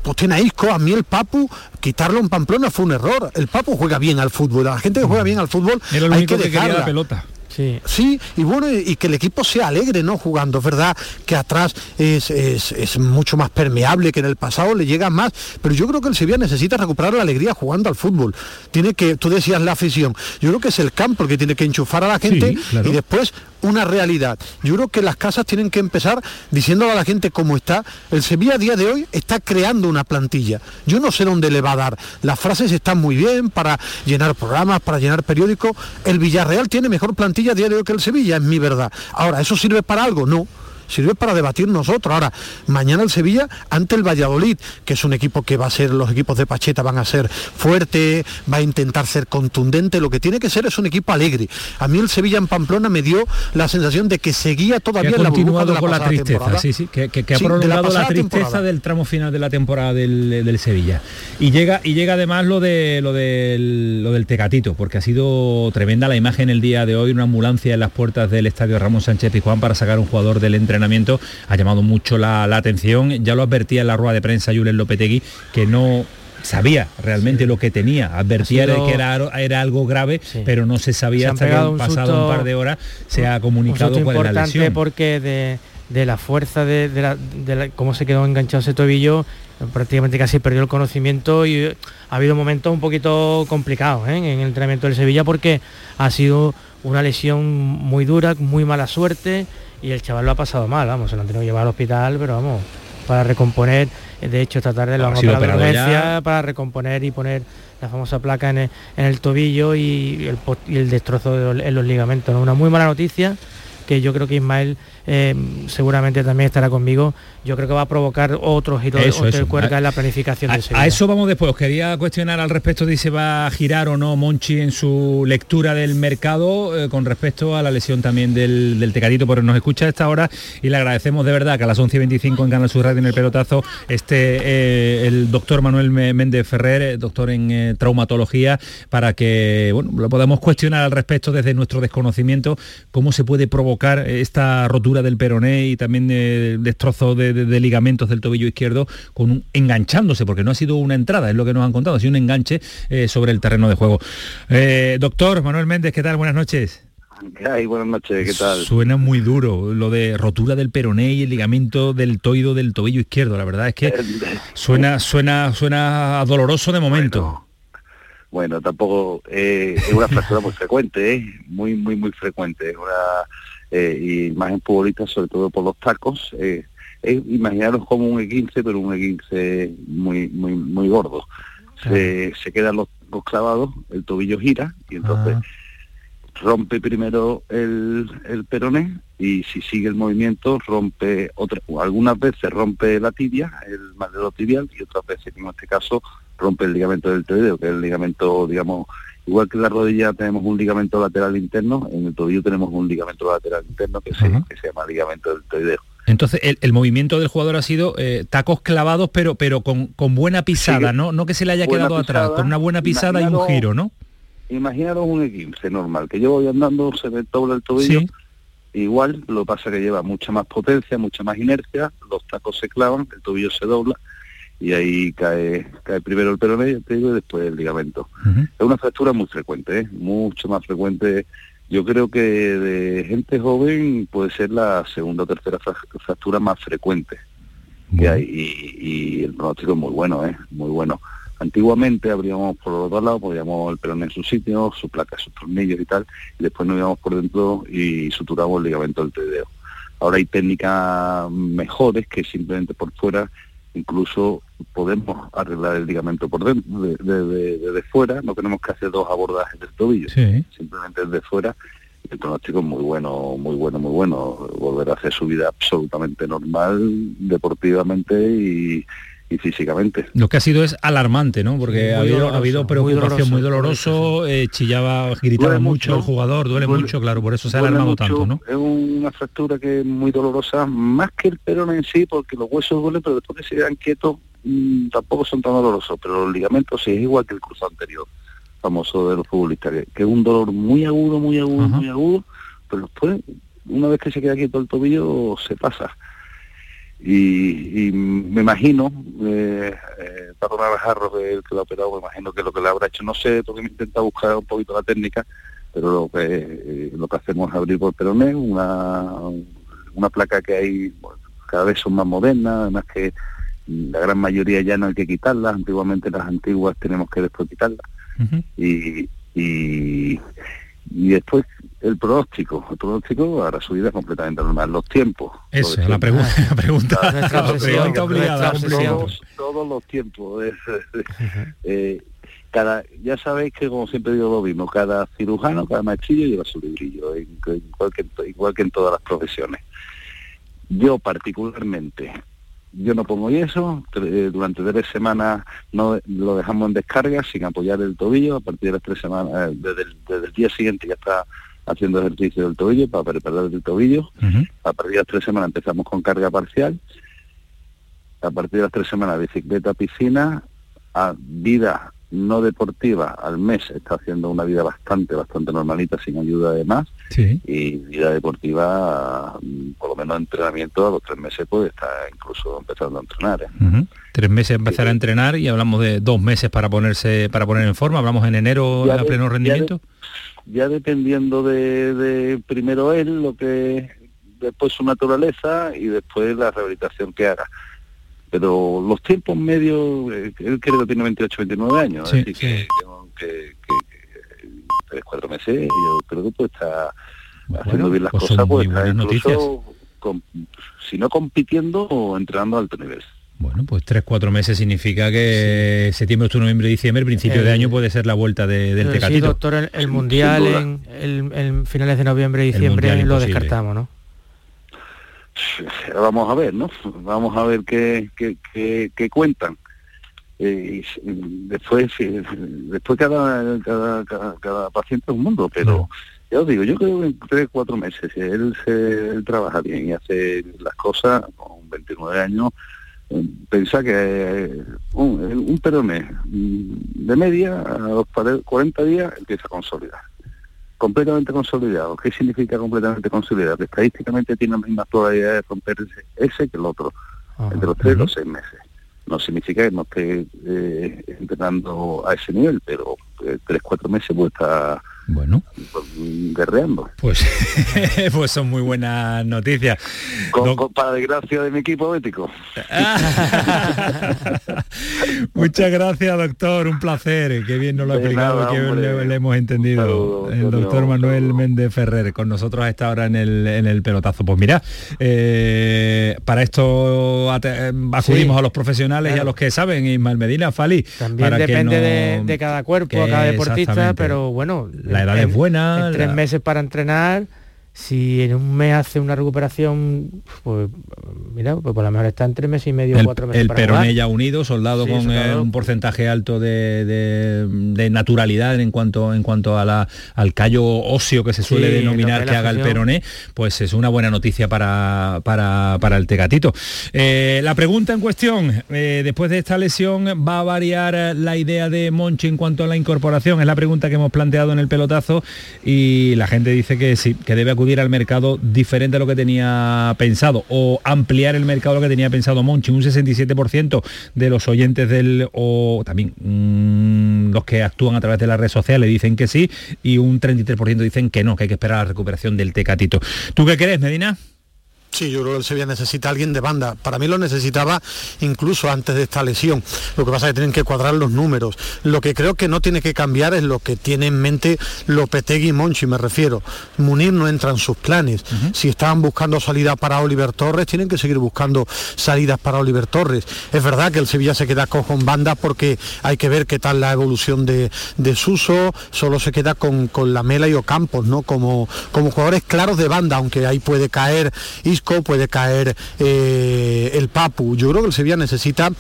Speaker 13: pues tiene a Isco, a mí el Papu, quitarlo en Pamplona fue un error. El Papu juega bien al fútbol, la gente que juega bien al fútbol
Speaker 1: Era lo
Speaker 13: hay
Speaker 1: único
Speaker 13: que
Speaker 1: que quería la pelota.
Speaker 3: Sí.
Speaker 13: Sí, y bueno, y, que el equipo sea alegre, ¿no? Jugando. Es verdad que atrás es, es- es mucho más permeable que en el pasado, le llega más. Pero yo creo que el Sevilla necesita recuperar la alegría jugando al fútbol. Tiene que, tú decías la afición. Yo creo que es el campo el que tiene que enchufar a la gente
Speaker 1: Sí, claro.
Speaker 13: y después una realidad. Yo creo que las casas tienen que empezar diciéndole a la gente cómo está. El Sevilla a día de hoy está creando una plantilla. Yo no sé dónde le va a dar. Las frases están muy bien para llenar programas, para llenar periódicos. El Villarreal tiene mejor plantilla a día de hoy que el Sevilla, es mi verdad. Ahora, ¿eso sirve para algo? No. Sirve para debatir nosotros. Ahora, mañana el Sevilla ante el Valladolid, que es un equipo que va a ser, los equipos de Pacheta van a ser fuerte, va a intentar ser contundente, lo que tiene que ser es un equipo alegre. A mí el Sevilla en Pamplona me dio la sensación de que seguía todavía
Speaker 1: que ha
Speaker 13: en la
Speaker 1: continuado
Speaker 13: burbuja de la
Speaker 1: con la tristeza,
Speaker 13: temporada.
Speaker 1: sí, sí, que, que- que ha
Speaker 13: Sí, la
Speaker 1: prolongado la, tristeza
Speaker 13: temporada.
Speaker 1: del tramo final de la temporada del, del Sevilla. Y llega y llega además lo de lo del lo del Tecatito, porque ha sido tremenda la imagen el día de hoy, una ambulancia en las puertas del estadio Ramón Sánchez Pizjuán para sacar un jugador del entrenamiento, ha llamado mucho la, la atención, ya lo advertía en la rueda de prensa Julen Lopetegui, que no sabía realmente lo que tenía, advertía
Speaker 3: sido-
Speaker 1: que era, era algo grave, pero no se sabía
Speaker 3: Se
Speaker 1: hasta que han
Speaker 3: un
Speaker 1: pasado
Speaker 3: susto-
Speaker 1: un par de horas se ha
Speaker 3: un
Speaker 1: comunicado
Speaker 3: susto
Speaker 1: cuál es la
Speaker 3: importante
Speaker 1: lesión.
Speaker 3: porque de, de la fuerza de, de la, de la- cómo se quedó enganchado ese tobillo prácticamente casi perdió el conocimiento y eh, ha habido momentos un poquito complicados ¿eh? en el entrenamiento del Sevilla porque ha sido una lesión muy dura, muy mala suerte y el chaval lo ha pasado mal, vamos, se lo han tenido que llevar al hospital, pero vamos, para recomponer, de hecho esta tarde lo
Speaker 1: Ha
Speaker 3: han operado de urgencia para recomponer y poner la famosa placa en el, en el tobillo y el, post- y el destrozo de los- en los ligamentos. ¿no? Una muy mala noticia que yo creo que Ismael eh, seguramente también estará conmigo. Yo creo que va a provocar otro giro de,
Speaker 1: Eso, eso.
Speaker 3: de en la planificación
Speaker 1: A,
Speaker 3: Sevilla.
Speaker 1: a eso vamos después. Os quería cuestionar al respecto de si se va a girar o no Monchi en su lectura del mercado eh, con respecto a la lesión también del, del Tecatito, pero nos escucha a esta hora y le agradecemos de verdad que a las 11 y 25 en Canal Sur Radio en el pelotazo esté eh, el doctor Manuel Méndez Ferrer, doctor en traumatología, para que bueno, lo podamos cuestionar al respecto desde nuestro desconocimiento cómo se puede provocar esta rotura del peroné y también eh, destrozo de, de- de ligamentos del tobillo izquierdo con un, enganchándose, porque no ha sido una entrada, es lo que nos han contado, ha sido un enganche eh, sobre el terreno de juego. Eh, doctor Manuel Méndez, ¿qué tal? Buenas noches.
Speaker 14: ¿Qué hay? Buenas noches, ¿qué tal?
Speaker 1: Suena muy duro lo de rotura del peroné y el ligamento del toido del tobillo izquierdo. La verdad es que suena, suena, suena doloroso de momento.
Speaker 14: Bueno, tampoco eh, es una fractura muy frecuente, ¿eh? muy, muy, muy frecuente. Es una, eh, y más en futbolistas, sobre todo por los tacos. eh, es imaginaros como un E15, pero un E15 muy, muy, muy gordo. Se, se quedan los, los clavados, el tobillo gira y entonces rompe primero el, el peroné y si sigue el movimiento rompe otra, algunas veces rompe la tibia, el madero tibial y otras veces, como en este caso, rompe el ligamento del tobillo, que es el ligamento, digamos, igual que en la rodilla tenemos un ligamento lateral interno, en el tobillo tenemos un ligamento lateral interno que, se, que se llama ligamento del tobillo.
Speaker 1: Entonces, el, el movimiento del jugador ha sido eh, tacos clavados, pero, pero con, con buena pisada,
Speaker 14: Sí,
Speaker 1: ¿no? No que se le haya quedado atrás, con una buena pisada y un giro, ¿no?
Speaker 14: Imaginaros un E15 normal, que yo voy andando, se me dobla el tobillo,
Speaker 1: Sí.
Speaker 14: igual, lo que pasa que lleva mucha más potencia, mucha más inercia, los tacos se clavan, el tobillo se dobla y ahí cae, cae primero el digo, y después el ligamento. Es una fractura muy frecuente, ¿eh? mucho más frecuente. Yo creo que de gente joven puede ser la segunda o tercera fra- fractura más frecuente que hay y, y el pronóstico es muy bueno, ¿eh? muy bueno. Antiguamente abríamos por los dos lados, poníamos el peroné en su sitio, su placa, sus tornillos y tal, y después nos íbamos por dentro y suturamos el ligamento del trideo. Ahora hay técnicas mejores que simplemente por fuera incluso podemos arreglar el ligamento por dentro, de, de- de- desde fuera, no tenemos que hacer dos abordajes del tobillo,
Speaker 1: Sí.
Speaker 14: simplemente desde fuera. El pronóstico es muy bueno, muy bueno, muy bueno. Volver a hacer su vida absolutamente normal, deportivamente y, y físicamente.
Speaker 1: Lo que ha sido es alarmante, ¿no? Porque ha habido,
Speaker 14: doloroso,
Speaker 1: ha habido
Speaker 14: muy
Speaker 1: preocupación muy
Speaker 14: doloroso,
Speaker 1: doloroso, eh, chillaba, gritaba
Speaker 14: Duele
Speaker 1: mucho,
Speaker 14: mucho,
Speaker 1: el jugador, duele,
Speaker 14: duele-
Speaker 1: mucho, claro, por eso se ha alarmado
Speaker 14: mucho,
Speaker 1: tanto, ¿no?
Speaker 14: Es una fractura que es muy dolorosa, más que el perón en sí, porque los huesos duelen, pero después que se quedan quietos mm, tampoco son tan dolorosos, pero los ligamentos sí es igual que el cruzado anterior, famoso de los futbolistas, que, que es un dolor muy agudo, muy agudo, muy agudo, pero después, una vez que se queda quieto el tobillo, se pasa. Y, y me imagino, eh, eh, Paco Navarro, el que lo ha operado, me imagino que lo que le habrá hecho, no sé, porque me intenta buscar un poquito la técnica, pero lo que eh, lo que hacemos es abrir por peroné, una, una placa que hay, bueno, cada vez son más modernas, además que la gran mayoría ya no hay que quitarlas, antiguamente las antiguas tenemos que después quitarlas. Y, y, y después el pronóstico, el pronóstico ahora su vida es completamente normal, los tiempos.
Speaker 1: Eso, la, pregu- la pregunta, la
Speaker 14: obsesión,
Speaker 1: pregunta obligada.
Speaker 14: todos, todos los tiempos. eh, cada, ya sabéis que como siempre digo lo mismo, cada cirujano, cada machillo lleva su librillo, en- en- igual, que, en to- igual que en todas las profesiones. Yo particularmente, yo no pongo yeso, eh, durante tres semanas no lo dejamos en descarga sin apoyar el tobillo, a partir de las tres semanas, eh, desde, el, día siguiente ya está haciendo ejercicio del tobillo para preparar el tobillo, a partir de las tres semanas empezamos con carga parcial, a partir de las tres semanas bicicleta, piscina, a vida no deportiva al mes está haciendo una vida bastante, bastante normalita sin ayuda de más. Y vida deportiva, mm, por lo menos entrenamiento, a los tres meses puede estar incluso empezando a entrenar. ¿eh?
Speaker 1: Tres meses empezar a entrenar y hablamos de dos meses para ponerse, para poner en forma, hablamos en enero a pleno rendimiento.
Speaker 14: Ya, dependiendo de, de primero él, lo que después su naturaleza y después la rehabilitación que haga pero los tiempos medios, eh, él creo que tiene 28, 29 años, así que, que, tres, cuatro meses, yo creo que pues está haciendo bien las pues cosas, pues está incluso, si no compitiendo o entrenando a alto nivel.
Speaker 1: Bueno, pues tres, cuatro meses significa que septiembre, octubre, noviembre, diciembre, principio de año puede ser la vuelta de, del Tecatito.
Speaker 3: Sí, doctor, el, Mundial en, finales de noviembre, diciembre lo descartamos, ¿no?
Speaker 14: vamos a ver, ¿no? Vamos a ver qué, qué, cuentan. Eh, después, después cada, cada, paciente es un mundo, pero ya os digo, yo creo que en tres, cuatro meses, él, se, trabaja bien y hace las cosas con 29 años, eh, pensá que un, un peroné de media a los 40 días empieza a consolidar completamente consolidado. ¿Qué significa completamente consolidado? Que estadísticamente tiene la misma probabilidad de romperse ese que el otro, entre los tres y los seis meses. No significa que no esté eh, entrenando a ese nivel, pero eh, tres, cuatro meses puede estar
Speaker 1: bueno.
Speaker 14: Guerreando.
Speaker 1: Pues, pues son muy buenas noticias.
Speaker 14: para desgracia de mi equipo ético.
Speaker 1: Muchas gracias, doctor. Un placer. Qué bien nos lo ha explicado, qué bien le, hemos entendido. el doctor Manuel Méndez Ferrer, con nosotros a esta hora en el, en el pelotazo. Pues mira, eh, para esto acudimos a los profesionales y a los que saben, Ismael Medina, Fali.
Speaker 3: También depende de, de, cada cuerpo, cada deportista, pero bueno,
Speaker 1: la edad es buena.
Speaker 3: tres meses para entrenar si en un mes hace una recuperación, pues mira, pues por lo mejor está en tres meses y medio,
Speaker 1: el,
Speaker 3: cuatro meses.
Speaker 1: El peroné ya unido, soldado con eh, un porcentaje alto de, naturalidad en cuanto en cuanto a la, al callo óseo que se suele denominar que haga el peroné, pues es una buena noticia para, para, el tegatito. Eh, la pregunta en cuestión, eh, después de esta lesión, ¿va a variar la idea de Monchi en cuanto a la incorporación? Es la pregunta que hemos planteado en el pelotazo y la gente dice que sí, que debe acudir al mercado diferente a lo que tenía pensado o ampliar el mercado lo que tenía pensado Monchi. Un 67% de los oyentes del, o también mm, los que actúan a través de las redes sociales dicen que sí y un 33% dicen que no, que hay que esperar la recuperación del Tecatito. ¿Tú qué crees, Medina?
Speaker 13: Sí, yo creo que el Sevilla necesita alguien de banda. Para mí lo necesitaba incluso antes de esta lesión. Lo que pasa es que tienen que cuadrar los números. Lo que creo que no tiene que cambiar es lo que tiene en mente Lopetegui y Monchi, me refiero. Munir no entra en sus planes. Si estaban buscando salida para Oliver Torres, tienen que seguir buscando salidas para Oliver Torres. Es verdad que el Sevilla se queda cojo en banda porque hay que ver qué tal la evolución de, Suso. Solo se queda con, con Lamela y Ocampos, ¿no? Como, como jugadores claros de banda, aunque ahí puede caer puede caer eh, el Papu. Yo creo que el Sevilla necesita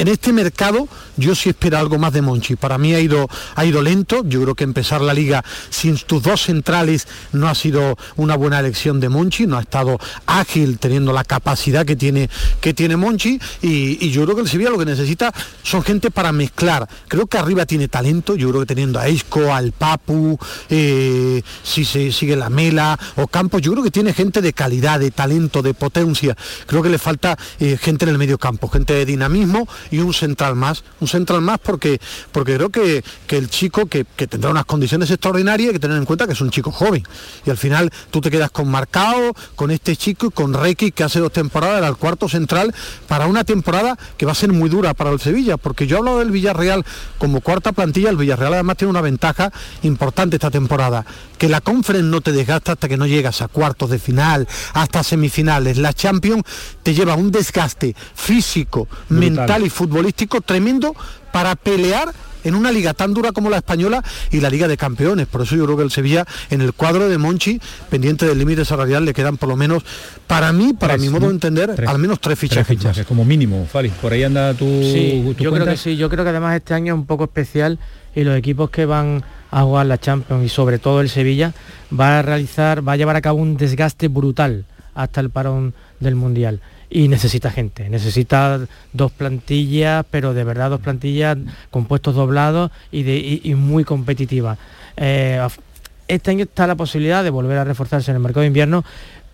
Speaker 13: en este mercado yo sí espero algo más de Monchi. Para mí ha ido, ha ido lento. Yo creo que empezar la liga sin tus dos centrales no ha sido una buena elección de Monchi. No ha estado ágil teniendo la capacidad que tiene, que tiene Monchi. Y, yo creo que el Sevilla lo que necesita son gente para mezclar. Creo que arriba tiene talento. Yo creo que teniendo a Isco, al Papu, eh, si se sigue la Mela o Campos, yo creo que tiene gente de calidad, de talento, de potencia. Creo que le falta eh, gente en el medio campo, gente de dinamismo y un central más, un central más porque, porque creo que, que el chico que, tendrá unas condiciones extraordinarias hay que tener en cuenta que es un chico joven. Y al final tú te quedas con Marcao, con este chico y con Reiki que hace dos temporadas era el cuarto central para una temporada que va a ser muy dura para el Sevilla, porque yo he hablado del Villarreal como cuarta plantilla, el Villarreal además tiene una ventaja importante esta temporada, que la Conference no te desgasta hasta que no llegas a cuartos de final, hasta semifinales. La Champions te lleva un desgaste físico, mental y futbolístico tremendo para pelear en una liga tan dura como la española y la Liga de Campeones. Por eso yo creo que el Sevilla, en el cuadro de Monchi, pendiente del límite salarial, le quedan por lo menos, para mí, para mi modo de entender, al menos tres fichajes.
Speaker 1: Tres fichajes como mínimo, Fali. Por ahí anda tu,
Speaker 3: sí,
Speaker 1: tu
Speaker 3: yo
Speaker 1: cuenta?
Speaker 3: creo que sí, yo creo que además este año es un poco especial y los equipos que van a jugar la Champions y sobre todo el Sevilla va a realizar, va a llevar a cabo un desgaste brutal hasta el parón del Mundial y necesita gente, necesita dos plantillas, pero de verdad dos plantillas con puestos doblados y, de, y, muy competitivas. Eh, este año está la posibilidad de volver a reforzarse en el mercado de invierno,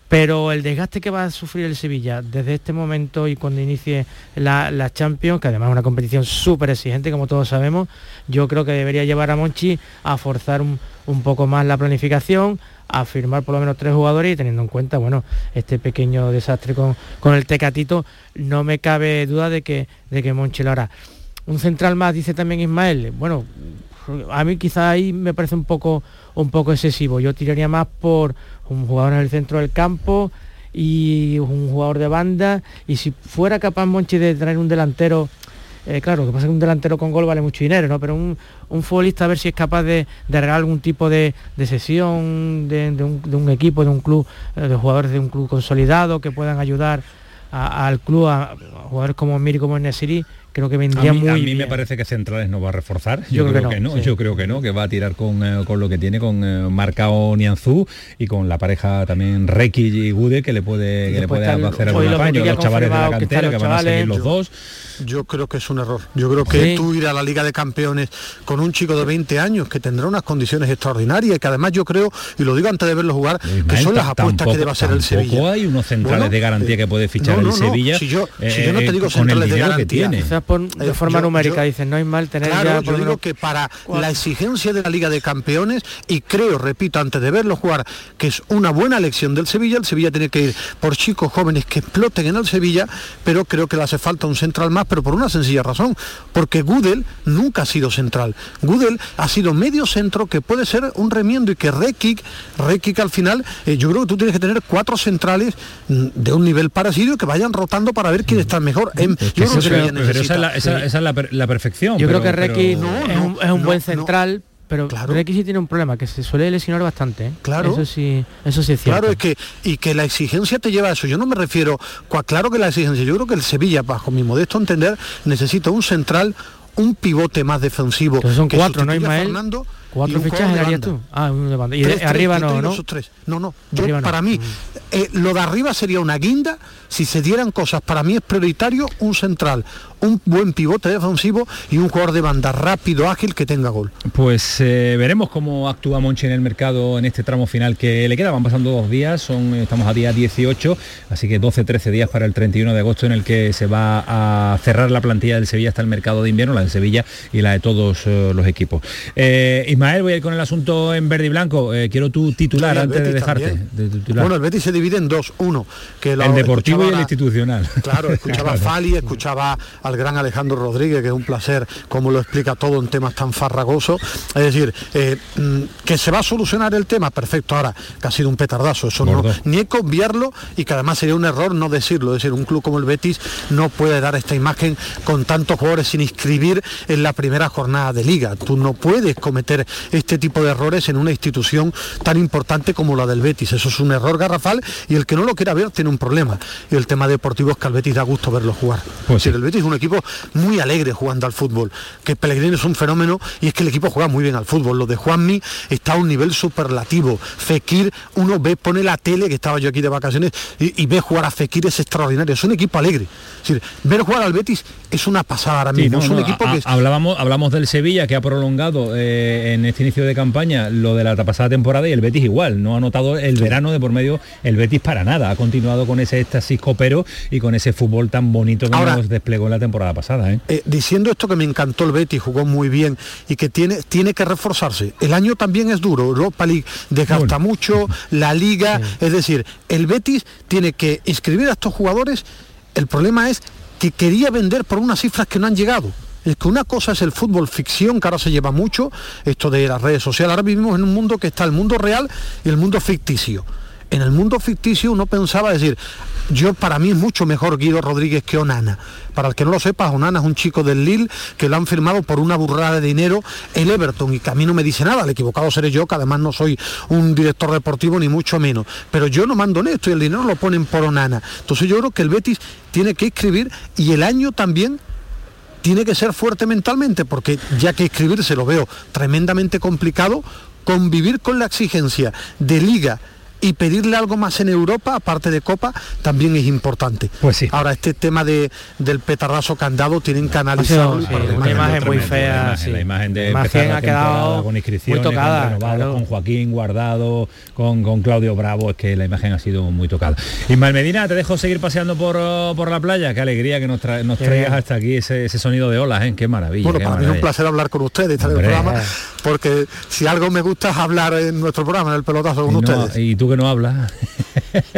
Speaker 3: pero el desgaste que va a sufrir el Sevilla desde este momento y cuando inicie la, la Champions, que además es una competición súper exigente, como todos sabemos, yo creo que debería llevar a Monchi a forzar un, un poco más la planificación, a firmar por lo menos tres jugadores y teniendo en cuenta, bueno, este pequeño desastre con, con el Tecatito, no me cabe duda de que, de que Monchi lo hará. Un central más, dice también Ismael, bueno, a mí quizá ahí me parece un poco, un poco excesivo. Yo tiraría más por un jugador en el centro del campo y un jugador de banda. Y si fuera capaz Monchi de traer un delantero, eh, claro, que pasa que un delantero con gol vale mucho dinero, ¿no? Pero un, un futbolista a ver si es capaz de, de regalar algún tipo de, de sesión de, un, de, un, equipo, de un club, eh, de jugadores de un club consolidado que puedan ayudar al club, a, a, jugadores como Miri, como Nesiri, creo que vendría
Speaker 1: a mí,
Speaker 3: muy
Speaker 1: a mí
Speaker 3: bien.
Speaker 1: me parece que Centrales no va a reforzar.
Speaker 3: Yo
Speaker 1: Yo,
Speaker 3: creo
Speaker 1: creo,
Speaker 3: que
Speaker 1: que
Speaker 3: no, sí.
Speaker 1: Yo creo que no, que va a tirar con, eh, con lo que tiene, con eh, Marcao Nianzú y con la pareja también Requi y Gude que le puede, que le puede hacer algún
Speaker 13: los
Speaker 1: apaño. Los chavales de la
Speaker 13: que
Speaker 1: cantera que, van a seguir los dos.
Speaker 13: Yo creo que es un error. Yo creo que
Speaker 1: Sí.
Speaker 13: tú ir a la Liga de Campeones con un chico de 20 años que tendrá unas condiciones extraordinarias y que además yo creo, y lo digo antes de verlo jugar, que son las
Speaker 1: ta-
Speaker 13: apuestas que debe hacer el Sevilla.
Speaker 1: hay unos centrales
Speaker 13: Bueno,
Speaker 1: de garantía
Speaker 13: eh,
Speaker 1: que puede fichar
Speaker 13: no,
Speaker 1: el
Speaker 13: no.
Speaker 1: Sevilla.
Speaker 13: Si yo- si yo no te
Speaker 1: eh,
Speaker 13: digo centrales de
Speaker 1: que
Speaker 13: garantía.
Speaker 3: Por, de
Speaker 13: Eh,
Speaker 3: forma
Speaker 13: yo-
Speaker 3: numérica,
Speaker 13: yo-
Speaker 3: dicen, no es mal tener
Speaker 13: Claro,
Speaker 3: ya
Speaker 13: yo digo
Speaker 3: menos
Speaker 13: que para la exigencia de la Liga de Campeones, y creo, repito, antes de verlo jugar, que es una buena elección del Sevilla, el Sevilla tiene que ir por chicos jóvenes que exploten en el Sevilla, pero creo que le hace falta un central más, pero por una sencilla razón, porque Gudel nunca ha sido central. Gudel ha sido medio centro que puede ser un remiendo y que Rekic, Rekic al final, eh, yo creo que tú tienes que tener cuatro centrales mm, de un nivel parecido y que vayan rotando para ver quién está mejor. Yo creo que
Speaker 1: Eso
Speaker 13: el Sevilla
Speaker 1: creo- pero esa
Speaker 13: necesita-
Speaker 1: es la, esa- esa es la per- la perfección.
Speaker 3: Yo creo que Requi
Speaker 1: pero-
Speaker 3: es un, es un buen central, pero Requi sí tiene un problema, que se suele lesionar bastante. ¿eh?
Speaker 13: Claro.
Speaker 3: Eso sí, eso sí es cierto.
Speaker 13: Claro, es que, y que la exigencia te lleva a eso. Yo no me refiero, claro que la exigencia, yo creo que el Sevilla, bajo mi modesto entender, necesita un central, un pivote más defensivo.
Speaker 3: Entonces son
Speaker 13: que
Speaker 3: cuatro, ¿no, Ismael?
Speaker 13: Fernando
Speaker 3: Cuatro fichajes
Speaker 13: de
Speaker 3: harías
Speaker 13: banda.
Speaker 3: tú. Ah, uno de banda. Y
Speaker 13: Tres,
Speaker 3: de-
Speaker 13: tres,
Speaker 3: arriba no, ¿no?
Speaker 13: esos tres. No, no. Yo,
Speaker 3: no.
Speaker 13: para mí, eh, lo de arriba sería una guinda. Si se dieran cosas, para mí es prioritario un central, un buen pivote defensivo y un jugador de banda rápido, ágil, que tenga gol.
Speaker 1: Pues eh, veremos cómo actúa Monchi en el mercado en este tramo final que le queda. Van pasando dos días, son, estamos a día 18, así que 12-13 días para el 31 de agosto en el que se va a cerrar la plantilla del Sevilla hasta el mercado de invierno, la de Sevilla y la de todos eh, los equipos. Eh, Ismael, voy a ir con el asunto en verde y blanco. Eh, quiero tu titular antes de dejarte. de titular.
Speaker 13: Bueno, el Betis se divide en dos. Uno, que lo
Speaker 1: el deportivo y el
Speaker 13: la-
Speaker 1: institucional.
Speaker 13: Claro, escuchaba a Fali, escuchaba al gran Alejandro Rodríguez, que es un placer cómo lo explica todo en temas tan farragosos. Es decir, eh, mm, que se va a solucionar el tema, perfecto. Ahora, que ha sido un petardazo, eso no, ni hay que obviarlo y que además sería un error no decirlo. Es decir, un club como el Betis no puede dar esta imagen con tantos jugadores sin inscribir en la primera jornada de liga. Tú no puedes cometer este tipo de errores en una institución tan importante como la del Betis. Eso es un error garrafal y el que no lo quiera ver tiene un problema. Y el tema deportivo es que al Betis da gusto verlo jugar.
Speaker 1: Pues
Speaker 13: Es decir, el Betis es un equipo muy alegre jugando al fútbol, que Pellegrini es un fenómeno y es que el equipo juega muy bien al fútbol. Lo de Juanmi está a un nivel superlativo. Fekir, uno ve, pone la tele, que estaba yo aquí de vacaciones, y, y ve jugar a Fekir, es extraordinario. Es un equipo alegre. Es decir, ver jugar al Betis es una pasada ahora
Speaker 1: Sí,
Speaker 13: mismo.
Speaker 1: no,
Speaker 13: es un
Speaker 1: no,
Speaker 13: equipo
Speaker 1: a-
Speaker 13: que
Speaker 1: hablábamos, hablamos del Sevilla que ha prolongado eh, en este inicio de campaña lo de la pasada temporada y el Betis igual, no ha notado el verano de por medio el Betis para nada, ha continuado con ese éxtasis copero y con ese fútbol tan bonito que
Speaker 13: Ahora-
Speaker 1: nos desplegó en la temporada pasada. ¿eh?
Speaker 13: Eh, diciendo esto que me encantó el Betis, jugó muy bien y que tiene, tiene que reforzarse. El año también es duro, Europa League desgasta mucho, la liga, es decir, el Betis tiene que inscribir a estos jugadores, el problema es que quería vender por unas cifras que no han llegado. Es que una cosa es el fútbol ficción, que ahora se lleva mucho, esto de las redes sociales, ahora vivimos en un mundo que está el mundo real y el mundo ficticio. En el mundo ficticio uno pensaba decir, yo para mí es mucho mejor Guido Rodríguez que Onana. Para el que no lo sepa, Onana es un chico del Lille que lo han firmado por una burrada de dinero el Everton y que a mí no me dice nada, el equivocado seré yo, que además no soy un director deportivo ni mucho menos. Pero yo no mando en esto y el dinero lo ponen por Onana. Entonces yo creo que el Betis tiene que escribir y el año también tiene que ser fuerte mentalmente, porque ya que escribirse lo veo tremendamente complicado, convivir con la exigencia de liga y pedirle algo más en Europa, aparte de Copa, también es importante.
Speaker 1: Pues sí.
Speaker 13: Ahora, este tema de, del petardazo candado tienen que analizarlo.
Speaker 3: Sí, una imagen muy fea.
Speaker 1: La,
Speaker 3: sí.
Speaker 1: la imagen de
Speaker 3: imagen
Speaker 1: la
Speaker 3: ha quedado
Speaker 1: con inscripciones,
Speaker 3: muy tocada,
Speaker 1: con, renovados,
Speaker 3: claro.
Speaker 1: con Joaquín Guardado, con, con Claudio Bravo, es que la imagen ha sido muy tocada. Ismael Medina, te dejo seguir paseando por, oh, por la playa, qué alegría que nos, tra- nos traigas hasta aquí ese, ese sonido de olas, ¿eh? qué maravilla.
Speaker 13: Bueno,
Speaker 1: qué
Speaker 13: para mí es un placer hablar con ustedes, estar en el
Speaker 1: Hombre.
Speaker 13: programa, porque si algo me gusta es hablar en nuestro programa, en el pelotazo con
Speaker 1: Y, no-
Speaker 13: ustedes.
Speaker 1: y tú que no hablas.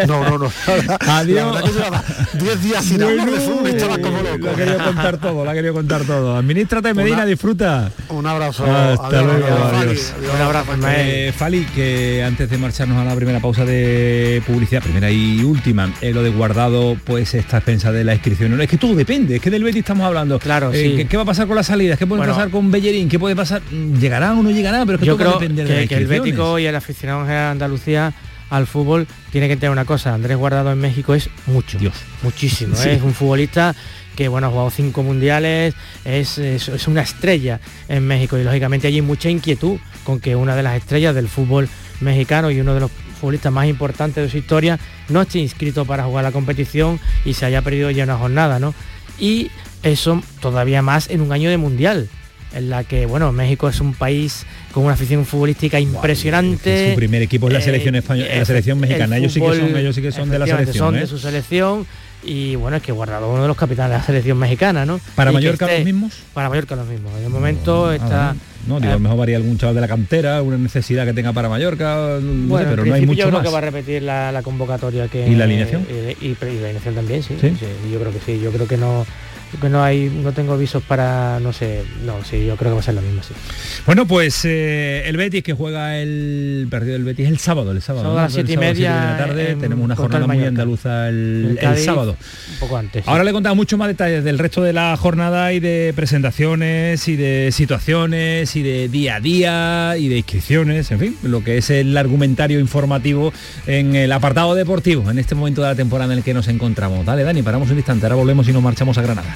Speaker 13: No, no, no.
Speaker 1: Adiós.
Speaker 13: La 10 días sin hablar de fútbol y estaba como loco.
Speaker 1: Lo ha querido contar todo, lo ha querido contar todo. Administrate, Medina,
Speaker 13: Una-
Speaker 1: disfruta.
Speaker 13: Un abrazo.
Speaker 1: Hasta
Speaker 13: Adiós,
Speaker 1: luego,
Speaker 13: adiós. Fali.
Speaker 3: Un abrazo.
Speaker 1: Eh, Fali, que antes de marcharnos a la primera pausa de publicidad, primera y última, eh, lo de guardado, pues esta expensa de la inscripción. No, es que todo depende, es que del Betis estamos hablando.
Speaker 3: Claro,
Speaker 1: Eh,
Speaker 3: sí.
Speaker 1: ¿qué, qué va a pasar con las salidas? ¿Qué puede
Speaker 3: Bueno.
Speaker 1: pasar con Bellerín? ¿Qué puede pasar? ¿Llegará o no llegará? Pero es que
Speaker 3: Yo
Speaker 1: todo
Speaker 3: creo
Speaker 1: va a depender de
Speaker 3: que,
Speaker 1: las
Speaker 3: que el. Bético y el aficionado en general de Andalucía al fútbol tiene que entender una cosa, Andrés Guardado en México es mucho, muchísimo,
Speaker 1: Sí.
Speaker 3: ¿eh? es un futbolista que bueno, ha jugado cinco mundiales, es, es- es una estrella en México y lógicamente hay mucha inquietud con que una de las estrellas del fútbol mexicano y uno de los futbolistas más importantes de su historia no esté inscrito para jugar la competición y se haya perdido ya una jornada, ¿no? Y eso todavía más en un año de mundial en la que bueno México es un país con una afición futbolística impresionante
Speaker 1: Su primer equipo es la
Speaker 3: eh,
Speaker 1: selección española, la selección
Speaker 3: el
Speaker 1: mexicana. Ellos sí que son, ellos sí que son de la selección.
Speaker 3: son
Speaker 1: ¿eh?
Speaker 3: de su selección y bueno es que Guardado uno de los capitanes de la selección mexicana no
Speaker 1: ¿Para
Speaker 3: Y que
Speaker 1: Mallorca
Speaker 3: esté-
Speaker 1: los mismos?
Speaker 3: para Mallorca los mismos de momento está
Speaker 1: no, digo, a lo mejor varía algún chaval de la cantera, alguna necesidad que tenga para Mallorca, no sé,
Speaker 3: bueno, en
Speaker 1: pero no hay mucho
Speaker 3: yo creo
Speaker 1: más.
Speaker 3: que va a repetir la, la convocatoria que
Speaker 1: ¿Y la alineación?
Speaker 3: y, y- y la alineación también sí,
Speaker 1: ¿Sí?
Speaker 3: sí, yo creo que sí yo creo que no que no hay no tengo visos para no sé no sí yo creo que va a ser lo mismo sí
Speaker 1: Bueno, pues eh, el Betis que juega el partido del Betis el sábado, el sábado,
Speaker 3: Sábado a las
Speaker 1: El
Speaker 3: siete y media
Speaker 1: de la tarde
Speaker 3: en-
Speaker 1: tenemos una jornada muy andaluza el,
Speaker 3: En
Speaker 1: el
Speaker 3: Cádiz,
Speaker 1: sábado.
Speaker 3: un poco antes sí.
Speaker 1: Ahora le contamos mucho más detalles del resto de la jornada y de presentaciones y de situaciones y de día a día y de inscripciones, en fin, lo que es el argumentario informativo en el apartado deportivo en este momento de la temporada en el que nos encontramos. Dale, Dani, paramos un instante, ahora volvemos y nos marchamos a Granada.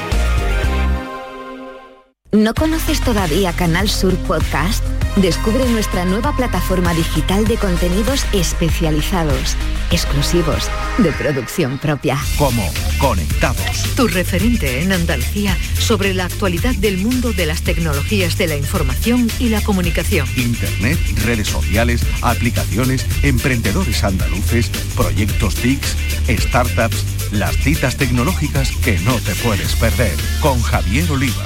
Speaker 15: ¿No conoces todavía Canal Sur Podcast? Descubre nuestra nueva plataforma digital de contenidos especializados, exclusivos, de producción propia.
Speaker 12: Como Conectados.
Speaker 6: Tu referente en Andalucía sobre la actualidad del mundo de las tecnologías de la información y la comunicación.
Speaker 12: Internet, redes sociales, aplicaciones, emprendedores andaluces, proyectos TICs, startups, las citas tecnológicas que no te puedes perder. Con Javier Oliva.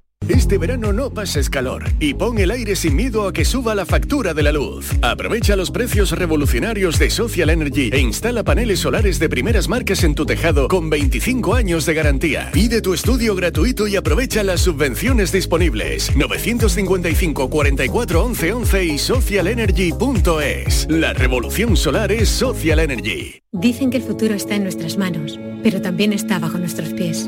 Speaker 16: Este verano no pases calor y pon el aire sin miedo a que suba la factura de la luz. Aprovecha los precios revolucionarios de Social Energy e instala paneles solares de primeras marcas en tu tejado con 25 años de garantía. Pide tu estudio gratuito y aprovecha las subvenciones disponibles. 955 44 11 11 y socialenergy.es. La revolución solar es Social Energy.
Speaker 17: Dicen que el futuro está en nuestras manos, pero también está bajo nuestros pies.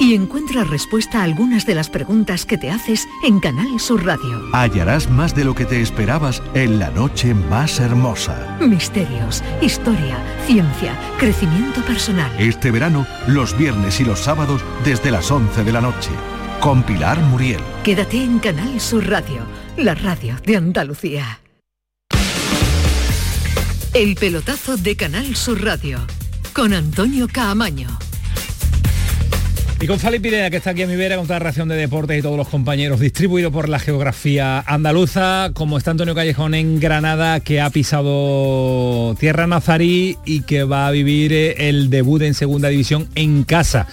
Speaker 6: y encuentra respuesta a algunas de las preguntas que te haces en Canal Sur Radio.
Speaker 12: Hallarás más de lo que te esperabas en la noche más hermosa.
Speaker 6: Misterios, historia, ciencia, crecimiento personal.
Speaker 12: Este verano, los viernes y los sábados desde las 11 de la noche. Con Pilar Muriel.
Speaker 6: Quédate en Canal Sur Radio, la radio de Andalucía. El pelotazo de Canal Sur Radio con Antonio Caamaño.
Speaker 1: Y con Fali Pidea, que está aquí a mi vera con toda la reacción de deportes y todos los compañeros, distribuido por la geografía andaluza, como está Antonio Callejón en Granada, que ha pisado tierra nazarí y que va a vivir eh, el debut en segunda división en casa.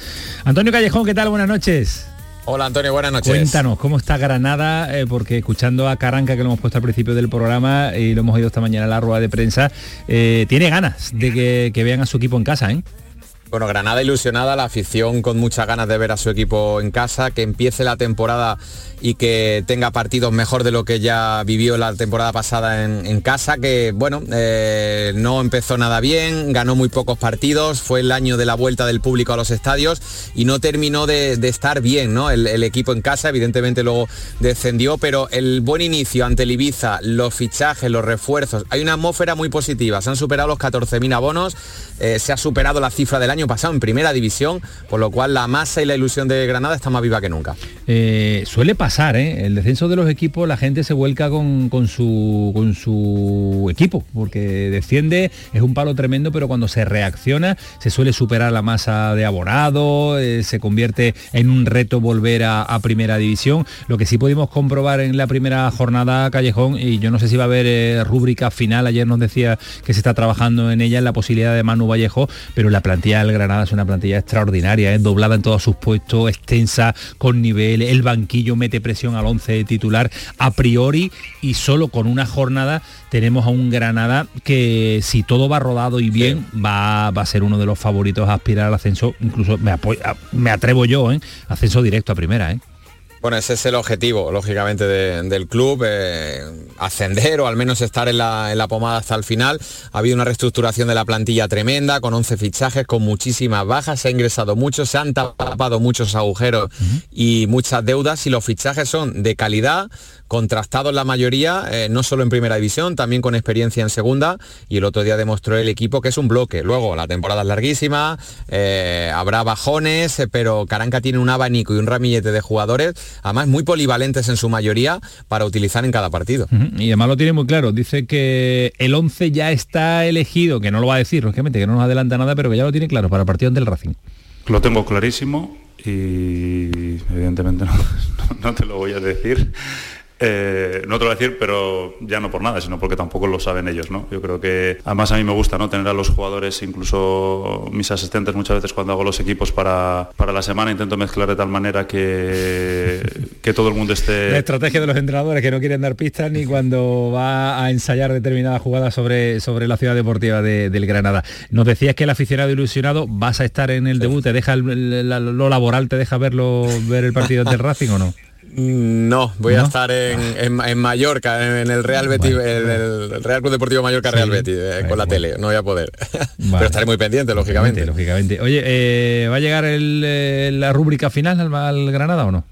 Speaker 1: Antonio Callejón, ¿qué tal? Buenas noches.
Speaker 18: Hola Antonio, buenas noches.
Speaker 1: Cuéntanos, ¿cómo está Granada? Eh, porque escuchando a Caranca, que lo hemos puesto al principio del programa y lo hemos oído esta mañana en la rueda de prensa, eh, tiene ganas de que, que vean a su equipo en casa, ¿eh?
Speaker 18: Bueno, Granada ilusionada, la afición con muchas ganas de ver a su equipo en casa, que empiece la temporada y que tenga partidos mejor de lo que ya vivió la temporada pasada en, casa, que bueno, eh, no empezó nada bien, ganó muy pocos partidos, fue el año de la vuelta del público a los estadios y no terminó de, estar bien, ¿no? El, el, equipo en casa, evidentemente luego descendió, pero el buen inicio ante el Ibiza, los fichajes, los refuerzos, hay una atmósfera muy positiva, se han superado los 14.000 abonos, eh, se ha superado la cifra del año pasado en primera división, por lo cual la masa y la ilusión de Granada está más viva que nunca.
Speaker 1: Eh, suele pasar, ¿eh? el descenso de los equipos, la gente se vuelca con, su, con su equipo, porque desciende, es un palo tremendo, pero cuando se reacciona se suele superar la masa de abonado, eh, se convierte en un reto volver a, primera división. Lo que sí pudimos comprobar en la primera jornada Callejón, y yo no sé si va a haber rúbrica final, ayer nos decía que se está trabajando en ella, en la posibilidad de Manu Vallejo, pero la plantilla del Granada es una plantilla extraordinaria, es doblada en todos sus puestos, extensa, con nivel, el banquillo mete presión al 11 titular a priori y solo con una jornada tenemos a un Granada que si todo va rodado y bien sí. va, va, a ser uno de los favoritos a aspirar al ascenso, incluso me, me atrevo yo, ¿eh? ascenso directo a primera. ¿eh?
Speaker 18: Bueno, ese es el objetivo, lógicamente, de, del club, eh, ascender o al menos estar en la, en la, pomada hasta el final. Ha habido una reestructuración de la plantilla tremenda, con 11 fichajes, con muchísimas bajas, se ha ingresado mucho, se han tapado muchos agujeros uh -huh. y muchas deudas y los fichajes son de calidad, contrastados la mayoría, eh, no solo en primera división, también con experiencia en segunda y el otro día demostró el equipo que es un bloque. Luego, la temporada es larguísima, eh, habrá bajones, eh, pero Caranca tiene un abanico y un ramillete de jugadores, además muy polivalentes en su mayoría, para utilizar en cada partido.
Speaker 1: Uh -huh. Y además lo tiene muy claro, dice que el 11 ya está elegido, que no lo va a decir, lógicamente, que no nos adelanta nada, pero que ya lo tiene claro para el partido ante el Racing.
Speaker 5: Lo tengo clarísimo y evidentemente no, no te lo voy a decir. Eh, no te lo voy a decir, pero ya no por nada, sino porque tampoco lo saben ellos, ¿no? Yo creo que además a mí me gusta, ¿no? Tener a los jugadores, incluso mis asistentes muchas veces cuando hago los equipos para, para la semana, intento mezclar de tal manera que, que todo el mundo esté...
Speaker 1: La estrategia de los entrenadores que no quieren dar pistas ni cuando va a ensayar determinadas jugadas sobre, sobre la ciudad deportiva de, del Granada. Nos decías que el aficionado ilusionado, ¿vas a estar en el debut? ¿Te deja lo laboral, te deja verlo, ver el partido del Racing o no?
Speaker 18: No, voy ¿No? a estar en, en, en, Mallorca, en el Real Betis, bueno, en el Real Club Deportivo Mallorca Real Betis, eh, con la bueno. tele, no voy a poder. Vale. Pero estaré muy pendiente, lógicamente.
Speaker 1: Lógicamente. Oye, eh, ¿va a llegar el, eh, la rúbrica final al, al Granada o no?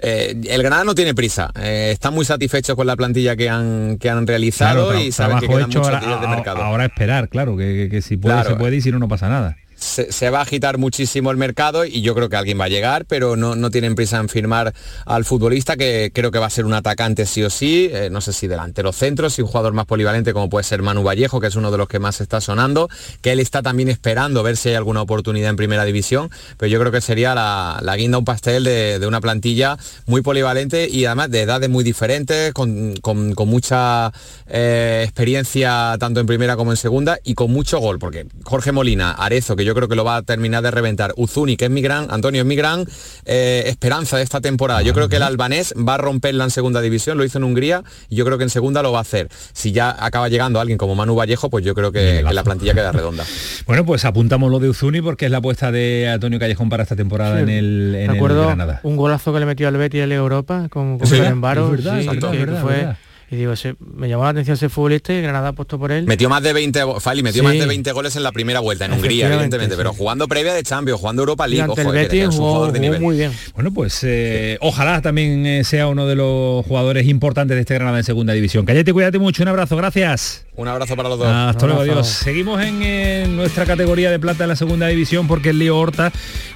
Speaker 18: eh, el Granada no tiene prisa. Eh, están muy satisfechos con la plantilla que han, que han realizado
Speaker 1: Claro,
Speaker 18: y saben que quedan
Speaker 1: hecho
Speaker 18: muchos
Speaker 1: ahora,
Speaker 18: días de mercado.
Speaker 1: ahora esperar, claro, que, que- que si puede
Speaker 18: Claro.
Speaker 1: se puede y si no, no pasa nada.
Speaker 18: Se, va a agitar muchísimo el mercado y yo creo que alguien va a llegar, pero no, no tienen prisa en firmar al futbolista, que creo que va a ser un atacante sí o sí, eh, no sé si delantero centro, si un jugador más polivalente como puede ser Manu Vallejo, que es uno de los que más está sonando, que él está también esperando ver si hay alguna oportunidad en primera división, pero yo creo que sería la, la guinda un pastel de, de una plantilla muy polivalente y además de edades muy diferentes, con, con- con mucha eh, experiencia tanto en primera como en segunda y con mucho gol, porque Jorge Molina, Arezo, que yo creo que lo va a terminar de reventar, Uzuni, que es mi gran, Antonio es mi gran eh, esperanza de esta temporada. Yo creo que el albanés va a romperla en segunda división, lo hizo en Hungría y yo creo que en segunda lo va a hacer. Si ya acaba llegando alguien como Manu Vallejo, pues yo creo que, que la plantilla queda redonda.
Speaker 1: Bueno, pues apuntamos lo de Uzuni porque es la apuesta de Antonio Callejón para esta temporada
Speaker 3: Sí.
Speaker 1: en el, en
Speaker 3: Me
Speaker 1: el
Speaker 3: acuerdo
Speaker 1: Granada.
Speaker 3: un golazo que le metió al Betis en Europa con, con
Speaker 18: Sí,
Speaker 3: Ferenbaro,
Speaker 18: es verdad,
Speaker 3: sí,
Speaker 18: es verdad,
Speaker 3: que-
Speaker 18: es
Speaker 3: que
Speaker 18: verdad,
Speaker 3: fue-
Speaker 18: es verdad.
Speaker 3: Y digo, ese- me llamó la atención ese futbolista y Granada ha puesto por él.
Speaker 18: Metió más de 20, go- Fali metió
Speaker 3: Sí.
Speaker 18: más de 20 goles en la primera vuelta en Hungría, evidentemente,
Speaker 3: sí.
Speaker 18: pero jugando previa de Champions, jugando Europa League, ojo,
Speaker 3: el
Speaker 18: eh, que- que
Speaker 3: Betis
Speaker 18: es un
Speaker 3: jugó-
Speaker 18: jugador de nivel.
Speaker 3: muy bien.
Speaker 1: Bueno, pues eh, ojalá también eh, sea uno de los jugadores importantes de este Granada en segunda división. Cállate, cuídate mucho, un abrazo, gracias.
Speaker 18: Un abrazo para los dos.
Speaker 1: Hasta luego, adiós. Seguimos en, nuestra categoría de plata en la segunda división porque el lío Horta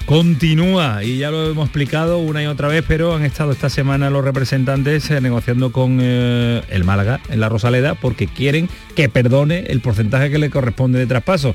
Speaker 1: continúa y ya lo hemos explicado una y otra vez, pero han estado esta semana los representantes eh, negociando con eh, el Málaga en la Rosaleda porque quieren que perdone el porcentaje que le corresponde de traspaso.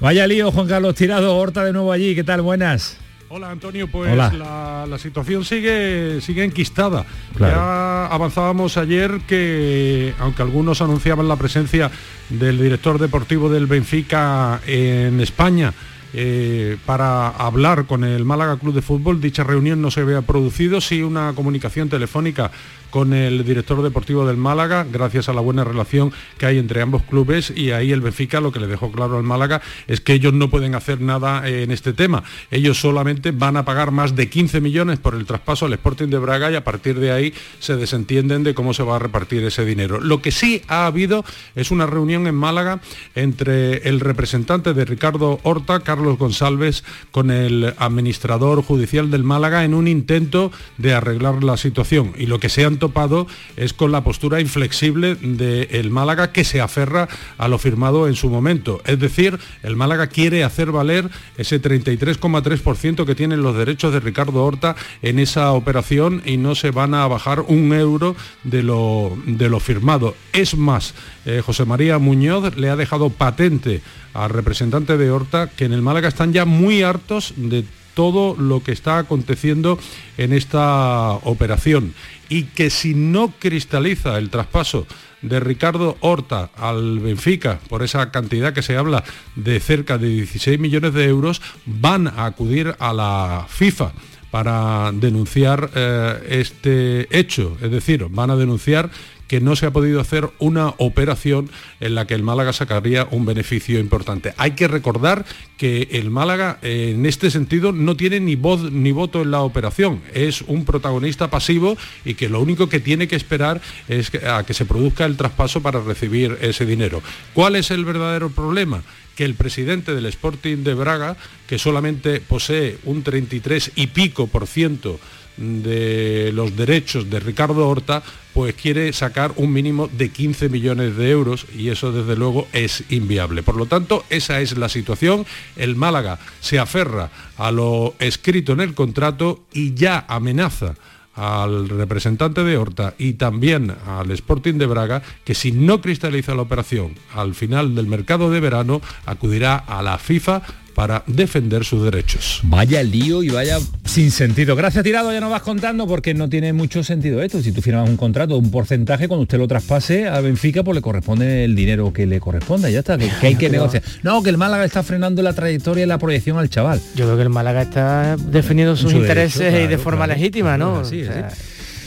Speaker 1: Vaya lío, Juan Carlos Tirado, Horta de nuevo allí, ¿qué tal? Buenas.
Speaker 19: Hola Antonio, pues
Speaker 1: Hola.
Speaker 19: La, la situación sigue, sigue enquistada.
Speaker 1: Claro.
Speaker 19: Ya avanzábamos ayer que, aunque algunos anunciaban la presencia del director deportivo del Benfica en España, eh, para hablar con el Málaga Club de Fútbol, dicha reunión no se había producido, sí una comunicación telefónica con el director deportivo del Málaga, gracias a la buena relación que hay entre ambos clubes y ahí el Benfica lo que le dejó claro al Málaga es que ellos no pueden hacer nada eh, en este tema. Ellos solamente van a pagar más de 15 millones por el traspaso al Sporting de Braga y a partir de ahí se desentienden de cómo se va a repartir ese dinero. Lo que sí ha habido es una reunión en Málaga entre el representante de Ricardo Horta, Carlos González, con el administrador judicial del Málaga en un intento de arreglar la situación. Y lo que se han topado es con la postura inflexible del Málaga que se aferra a lo firmado en su momento. Es decir, el Málaga quiere hacer valer ese 33,3% que tienen los derechos de Ricardo Horta en esa operación y no se van a bajar un euro de lo, de lo firmado. Es más, eh, José María Muñoz le ha dejado patente al representante de Horta que en el Málaga están ya muy hartos de todo lo que está aconteciendo en esta operación. Y que si no cristaliza el traspaso de Ricardo Horta al Benfica por esa cantidad que se habla de cerca de 16 millones de euros, van a acudir a la FIFA para denunciar eh, este hecho, es decir, van a denunciar que no se ha podido hacer una operación en la que el Málaga sacaría un beneficio importante. Hay que recordar que el Málaga eh, en este sentido no tiene ni voz ni voto en la operación, es un protagonista pasivo y que lo único que tiene que esperar es a que se produzca el traspaso para recibir ese dinero. ¿Cuál es el verdadero problema? que el presidente del Sporting de Braga, que solamente posee un 33 y pico por ciento de los derechos de Ricardo Horta, pues quiere sacar un mínimo de 15 millones de euros y eso desde luego es inviable. Por lo tanto, esa es la situación. El Málaga se aferra a lo escrito en el contrato y ya amenaza al representante de Horta y también al Sporting de Braga que si no cristaliza la operación al final del mercado de verano acudirá a la FIFA para defender sus derechos.
Speaker 1: Vaya lío y vaya sin sentido. Gracias, Tirado, ya nos vas contando porque no tiene mucho sentido esto. Si tú firmas un contrato, un porcentaje, cuando usted lo traspase a Benfica, pues le corresponde el dinero que le corresponda. Ya está, que, que hay que
Speaker 3: Pero-
Speaker 1: negociar. No, que el Málaga está frenando la trayectoria y la proyección al chaval.
Speaker 3: Yo creo que el Málaga está defendiendo sus
Speaker 1: Su
Speaker 3: intereses
Speaker 1: derecho,
Speaker 3: y de
Speaker 1: claro,
Speaker 3: forma
Speaker 1: claro.
Speaker 3: legítima, ¿no?
Speaker 1: Es así,
Speaker 3: O sea,
Speaker 1: es así.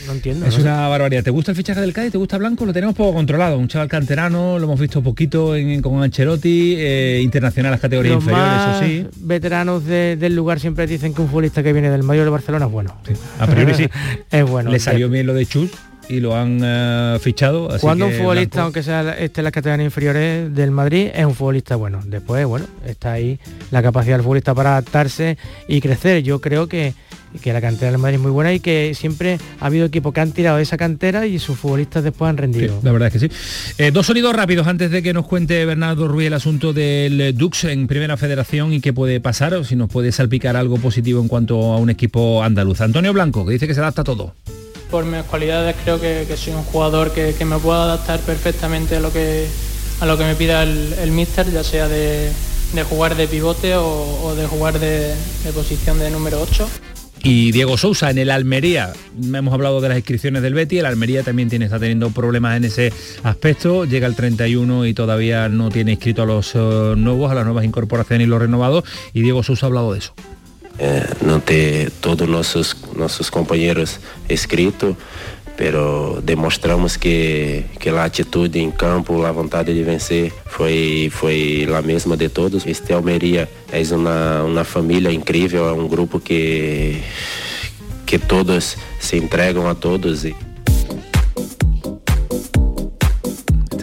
Speaker 3: No entiendo.
Speaker 1: Es
Speaker 3: ¿no?
Speaker 1: una barbaridad. ¿Te gusta el fichaje del Cádiz? ¿Te gusta Blanco? Lo tenemos poco controlado. Un chaval canterano, lo hemos visto poquito en- con Ancelotti, eh, internacional las categorías
Speaker 3: Los
Speaker 1: inferiores,
Speaker 3: más
Speaker 1: eso sí.
Speaker 3: veteranos de- del lugar siempre dicen que un futbolista que viene del mayor de Barcelona es bueno.
Speaker 1: A priori sí.
Speaker 3: es bueno.
Speaker 1: Le salió bien lo de Chus. y lo han eh, fichado. Así
Speaker 3: Cuando un futbolista,
Speaker 1: Blanco-
Speaker 3: aunque sea este en las categorías inferiores del Madrid, es un futbolista bueno. Después, bueno, está ahí la capacidad del futbolista para adaptarse y crecer. Yo creo que, que la cantera del Madrid es muy buena y que siempre ha habido equipos que han tirado de esa cantera y sus futbolistas después han rendido.
Speaker 1: La verdad es que sí. Eh, dos sonidos rápidos antes de que nos cuente Bernardo Ruiz el asunto del Dux en Primera Federación y qué puede pasar o si nos puede salpicar algo positivo en cuanto a un equipo andaluz. Antonio Blanco, que dice que se adapta a todo.
Speaker 20: Por mis cualidades creo que, que soy un jugador que, que me puedo adaptar perfectamente a lo que, a lo que me pida el, el míster, ya sea de, de jugar de pivote o, o de jugar de, de posición de número 8.
Speaker 1: Y Diego Sousa en el Almería, hemos hablado de las inscripciones del Betty, el Almería también está teniendo problemas en ese aspecto, llega el 31 y todavía no tiene inscrito a los eh, nuevos, a las nuevas incorporaciones y los renovados, y Diego Sousa ha hablado de eso.
Speaker 21: eh, não ter todos nossos nossos companheiros inscritos, pero demonstramos que que a atitude em campo, a vontade de vencer foi foi a mesma de todos. Este Almeria é uma uma família incrível, é um grupo que que todos se entregam a todos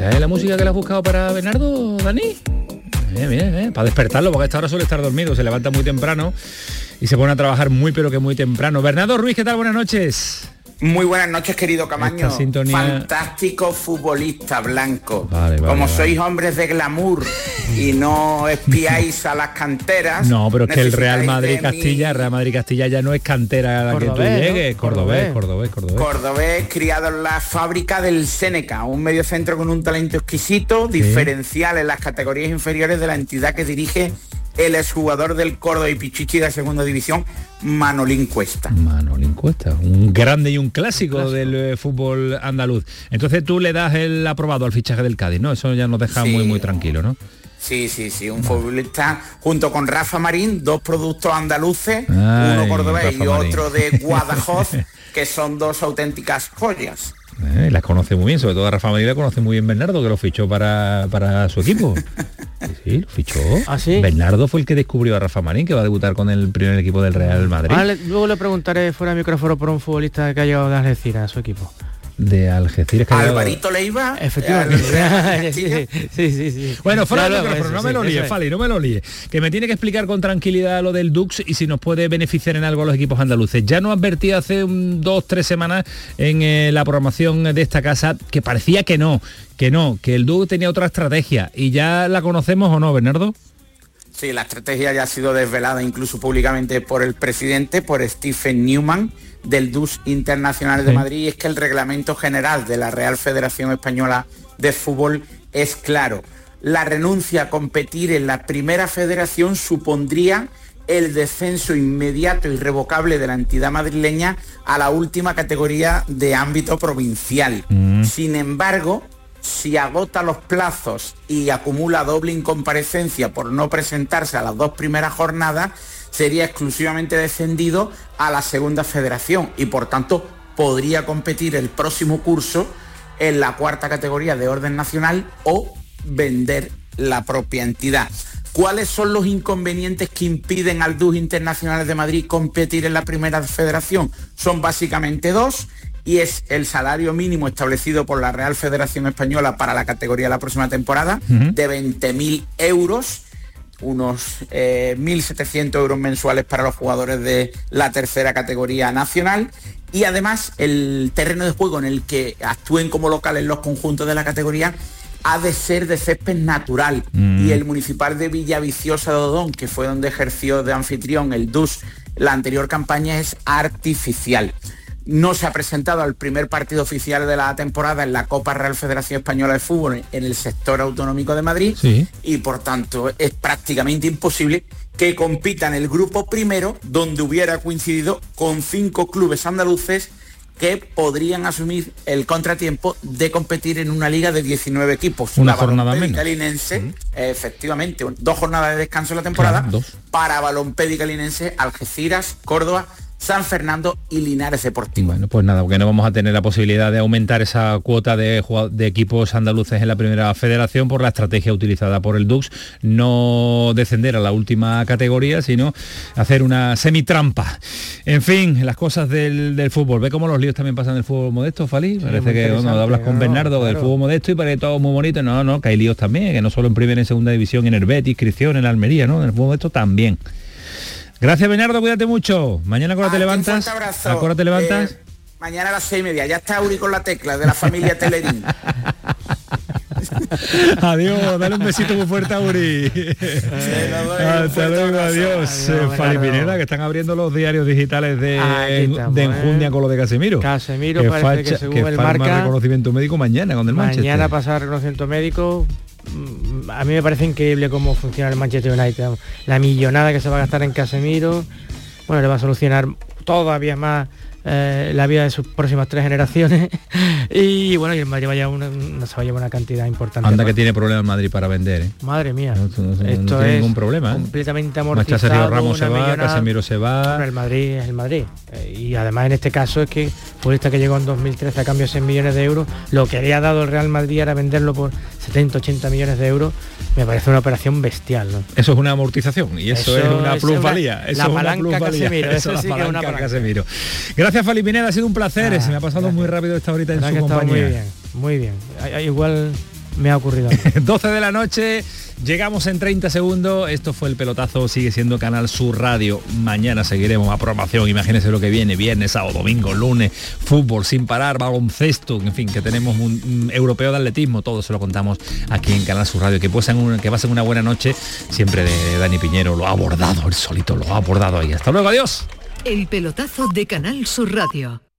Speaker 1: ¿Esta es la música que le has buscado para Bernardo, Dani? Bien, bien, bien. Para despertarlo, porque a esta hora suele estar dormido, se levanta muy temprano y se pone a trabajar muy pero que muy temprano. Bernardo Ruiz, ¿qué tal? Buenas noches.
Speaker 22: Muy buenas noches, querido Camaño.
Speaker 1: Esta sintonía-
Speaker 22: Fantástico futbolista blanco.
Speaker 1: Vale, vale,
Speaker 22: Como
Speaker 1: vale.
Speaker 22: sois hombres de glamour y no espiáis a las canteras.
Speaker 1: No, pero es que el Real Madrid
Speaker 22: de mi
Speaker 1: Castilla, Real Madrid Castilla ya no es cantera a la que tú
Speaker 22: ¿no?
Speaker 1: llegues, cordobés,
Speaker 22: Cordobés.
Speaker 1: cordobés, cordobés.
Speaker 22: Cordobés, criado en la fábrica del Seneca, un medio centro con un talento exquisito, diferencial en las categorías inferiores de la entidad que dirige el exjugador del Córdoba y Pichichi de segunda división, Manolín Cuesta.
Speaker 1: Manolín Cuesta, un grande y un clásico, del eh, fútbol andaluz. Entonces tú le das el aprobado al fichaje del Cádiz, ¿no? Eso ya nos deja
Speaker 22: Sí.
Speaker 1: muy muy tranquilo, ¿no?
Speaker 22: Sí, sí, sí, un futbolista junto con Rafa Marín, dos productos andaluces,
Speaker 1: Ay,
Speaker 22: uno cordobés y
Speaker 1: Marín.
Speaker 22: otro de Guadajoz, que son dos auténticas joyas.
Speaker 1: Eh, las conoce muy bien, sobre todo a Rafa María la conoce muy bien Bernardo, que lo fichó para, para su equipo. Sí, lo fichó.
Speaker 3: ¿Ah,
Speaker 1: Bernardo fue el que descubrió a Rafa Marín, que va a debutar con el primer equipo del Real Madrid.
Speaker 3: Le- luego le preguntaré fuera de micrófono por un futbolista que ha llegado de Algeciras a su equipo.
Speaker 1: De Algeciras. que
Speaker 22: Alvarito Leiva.
Speaker 3: Efectivamente. sí, sí, sí, sí.
Speaker 1: Bueno, fuera
Speaker 3: Ya
Speaker 1: del
Speaker 3: luego,
Speaker 1: micrófono,
Speaker 3: eso,
Speaker 1: no me lo líes. Fali, no me lo líes. Que me tiene que explicar con tranquilidad lo del Dux y si nos puede beneficiar en algo a los equipos andaluces. Ya nos advertí hace un, dos, tres semanas en eh, la programación de esta casa que parecía que no, que no, que el Dux tenía otra estrategia y ya la conocemos o no, Bernardo.
Speaker 22: Sí, la estrategia ya ha sido desvelada incluso públicamente por el presidente, por Stephen Newman del DUS Internacional de
Speaker 1: Sí.
Speaker 22: Madrid, y es que el reglamento general de la Real Federación Española de Fútbol es claro. La renuncia a competir en la primera federación supondría el descenso inmediato y irrevocable de la entidad madrileña a la última categoría de ámbito provincial. Sin embargo, si agota los plazos y acumula doble incomparecencia por no presentarse a las dos primeras jornadas, sería exclusivamente descendido a la segunda federación y por tanto podría competir el próximo curso en la cuarta categoría de orden nacional o vender la propia entidad. ¿Cuáles son los inconvenientes que impiden al DUS Internacional de Madrid competir en la primera federación? Son básicamente dos y es el salario mínimo establecido por la Real Federación Española para la categoría de la próxima temporada de 20.000 euros unos eh, 1.700 euros mensuales para los jugadores de la tercera categoría nacional y además el terreno de juego en el que actúen como locales los conjuntos de la categoría ha de ser de césped natural
Speaker 23: Mm.
Speaker 22: y el municipal de Villaviciosa de Odón, que fue donde ejerció de anfitrión el DUS la anterior campaña, es artificial. No se ha presentado al primer partido oficial de la temporada en la Copa Real Federación Española de Fútbol en el sector autonómico de Madrid
Speaker 1: Sí.
Speaker 22: y por tanto es prácticamente imposible que compita en el grupo primero donde hubiera coincidido con cinco clubes andaluces que podrían asumir el contratiempo de competir en una liga de 19 equipos.
Speaker 1: Una
Speaker 22: La
Speaker 1: jornada menos.
Speaker 22: Linense, efectivamente, un- dos jornadas de descanso en la temporada
Speaker 1: Claro,
Speaker 22: para Balompédica Linense, Algeciras, Córdoba, San Fernando y Linares Deportivo.
Speaker 1: Bueno, pues nada, porque no vamos a tener la posibilidad de aumentar esa cuota de, de, equipos andaluces en la primera federación por la estrategia utilizada por el Dux, no descender a la última categoría, sino hacer una semitrampa. En fin, las cosas del, fútbol. Ve cómo los líos también pasan del fútbol modesto, Fali. parece que cuando hablas con Bernardo del fútbol modesto y parece todo muy bonito. No, no, que hay líos también, que no solo en primera y en segunda división, en el Betis, inscripción, en Almería, ¿no? En el fútbol modesto también. Gracias, Bernardo, cuídate mucho. Mañana cuando te levantas. ¿A te levantas?
Speaker 22: Eh, mañana a las seis y media. Ya está Uri con la tecla de la familia Telerín.
Speaker 1: adiós, dale un besito muy fuerte a Uri. Hasta luego, adiós. Eh, Fali Pineda, que están abriendo los diarios digitales de, de Enjundia ¿eh? con lo de Casemiro.
Speaker 3: Casemiro que parece que según el marca...
Speaker 1: reconocimiento médico mañana con el Manchester.
Speaker 3: Mañana pasar reconocimiento médico a mí me parece increíble cómo funciona el Manchester United. La millonada que se va a gastar en Casemiro, bueno, le va a solucionar todavía más eh, la vida de sus próximas tres generaciones. Y bueno y el Madrid vaya una, se va a llevar una cantidad importante
Speaker 1: anda que tiene problemas Madrid para vender ¿eh?
Speaker 3: madre mía.
Speaker 1: Esto es ningún problema ¿eh?
Speaker 3: completamente amortizado
Speaker 1: Ramos se va Casemiro se va.
Speaker 3: El Madrid es el Madrid. Y además en este caso es que futbolista que llegó en 2013 a cambio de 6 millones de euros lo que había dado el Real Madrid era venderlo por 70 80 millones de euros me parece una operación bestial
Speaker 1: eso es una amortización y eso, es una plusvalía
Speaker 3: la palanca Casemiro eso,
Speaker 1: es la palanca. Casemiro. Gracias Gracias Fali Pineda, ha sido un placer. Se me ha pasado muy rápido esta horita en su compañía.
Speaker 3: Muy bien, muy bien. Igual me ha ocurrido.
Speaker 1: 12 de la noche, llegamos en 30 segundos. Esto fue el pelotazo, sigue siendo Canal Sur Radio. Mañana seguiremos a programación. Imagínense lo que viene, viernes, sábado, domingo, lunes, fútbol sin parar, baloncesto, en fin, que tenemos un, europeo de atletismo, todo se lo contamos aquí en Canal Sur Radio. Que pasen, que pasen una buena noche, siempre de Dani Piñero, lo ha abordado, el solito lo ha abordado ahí. Hasta luego, adiós.
Speaker 6: El pelotazo de Canal Sur Radio.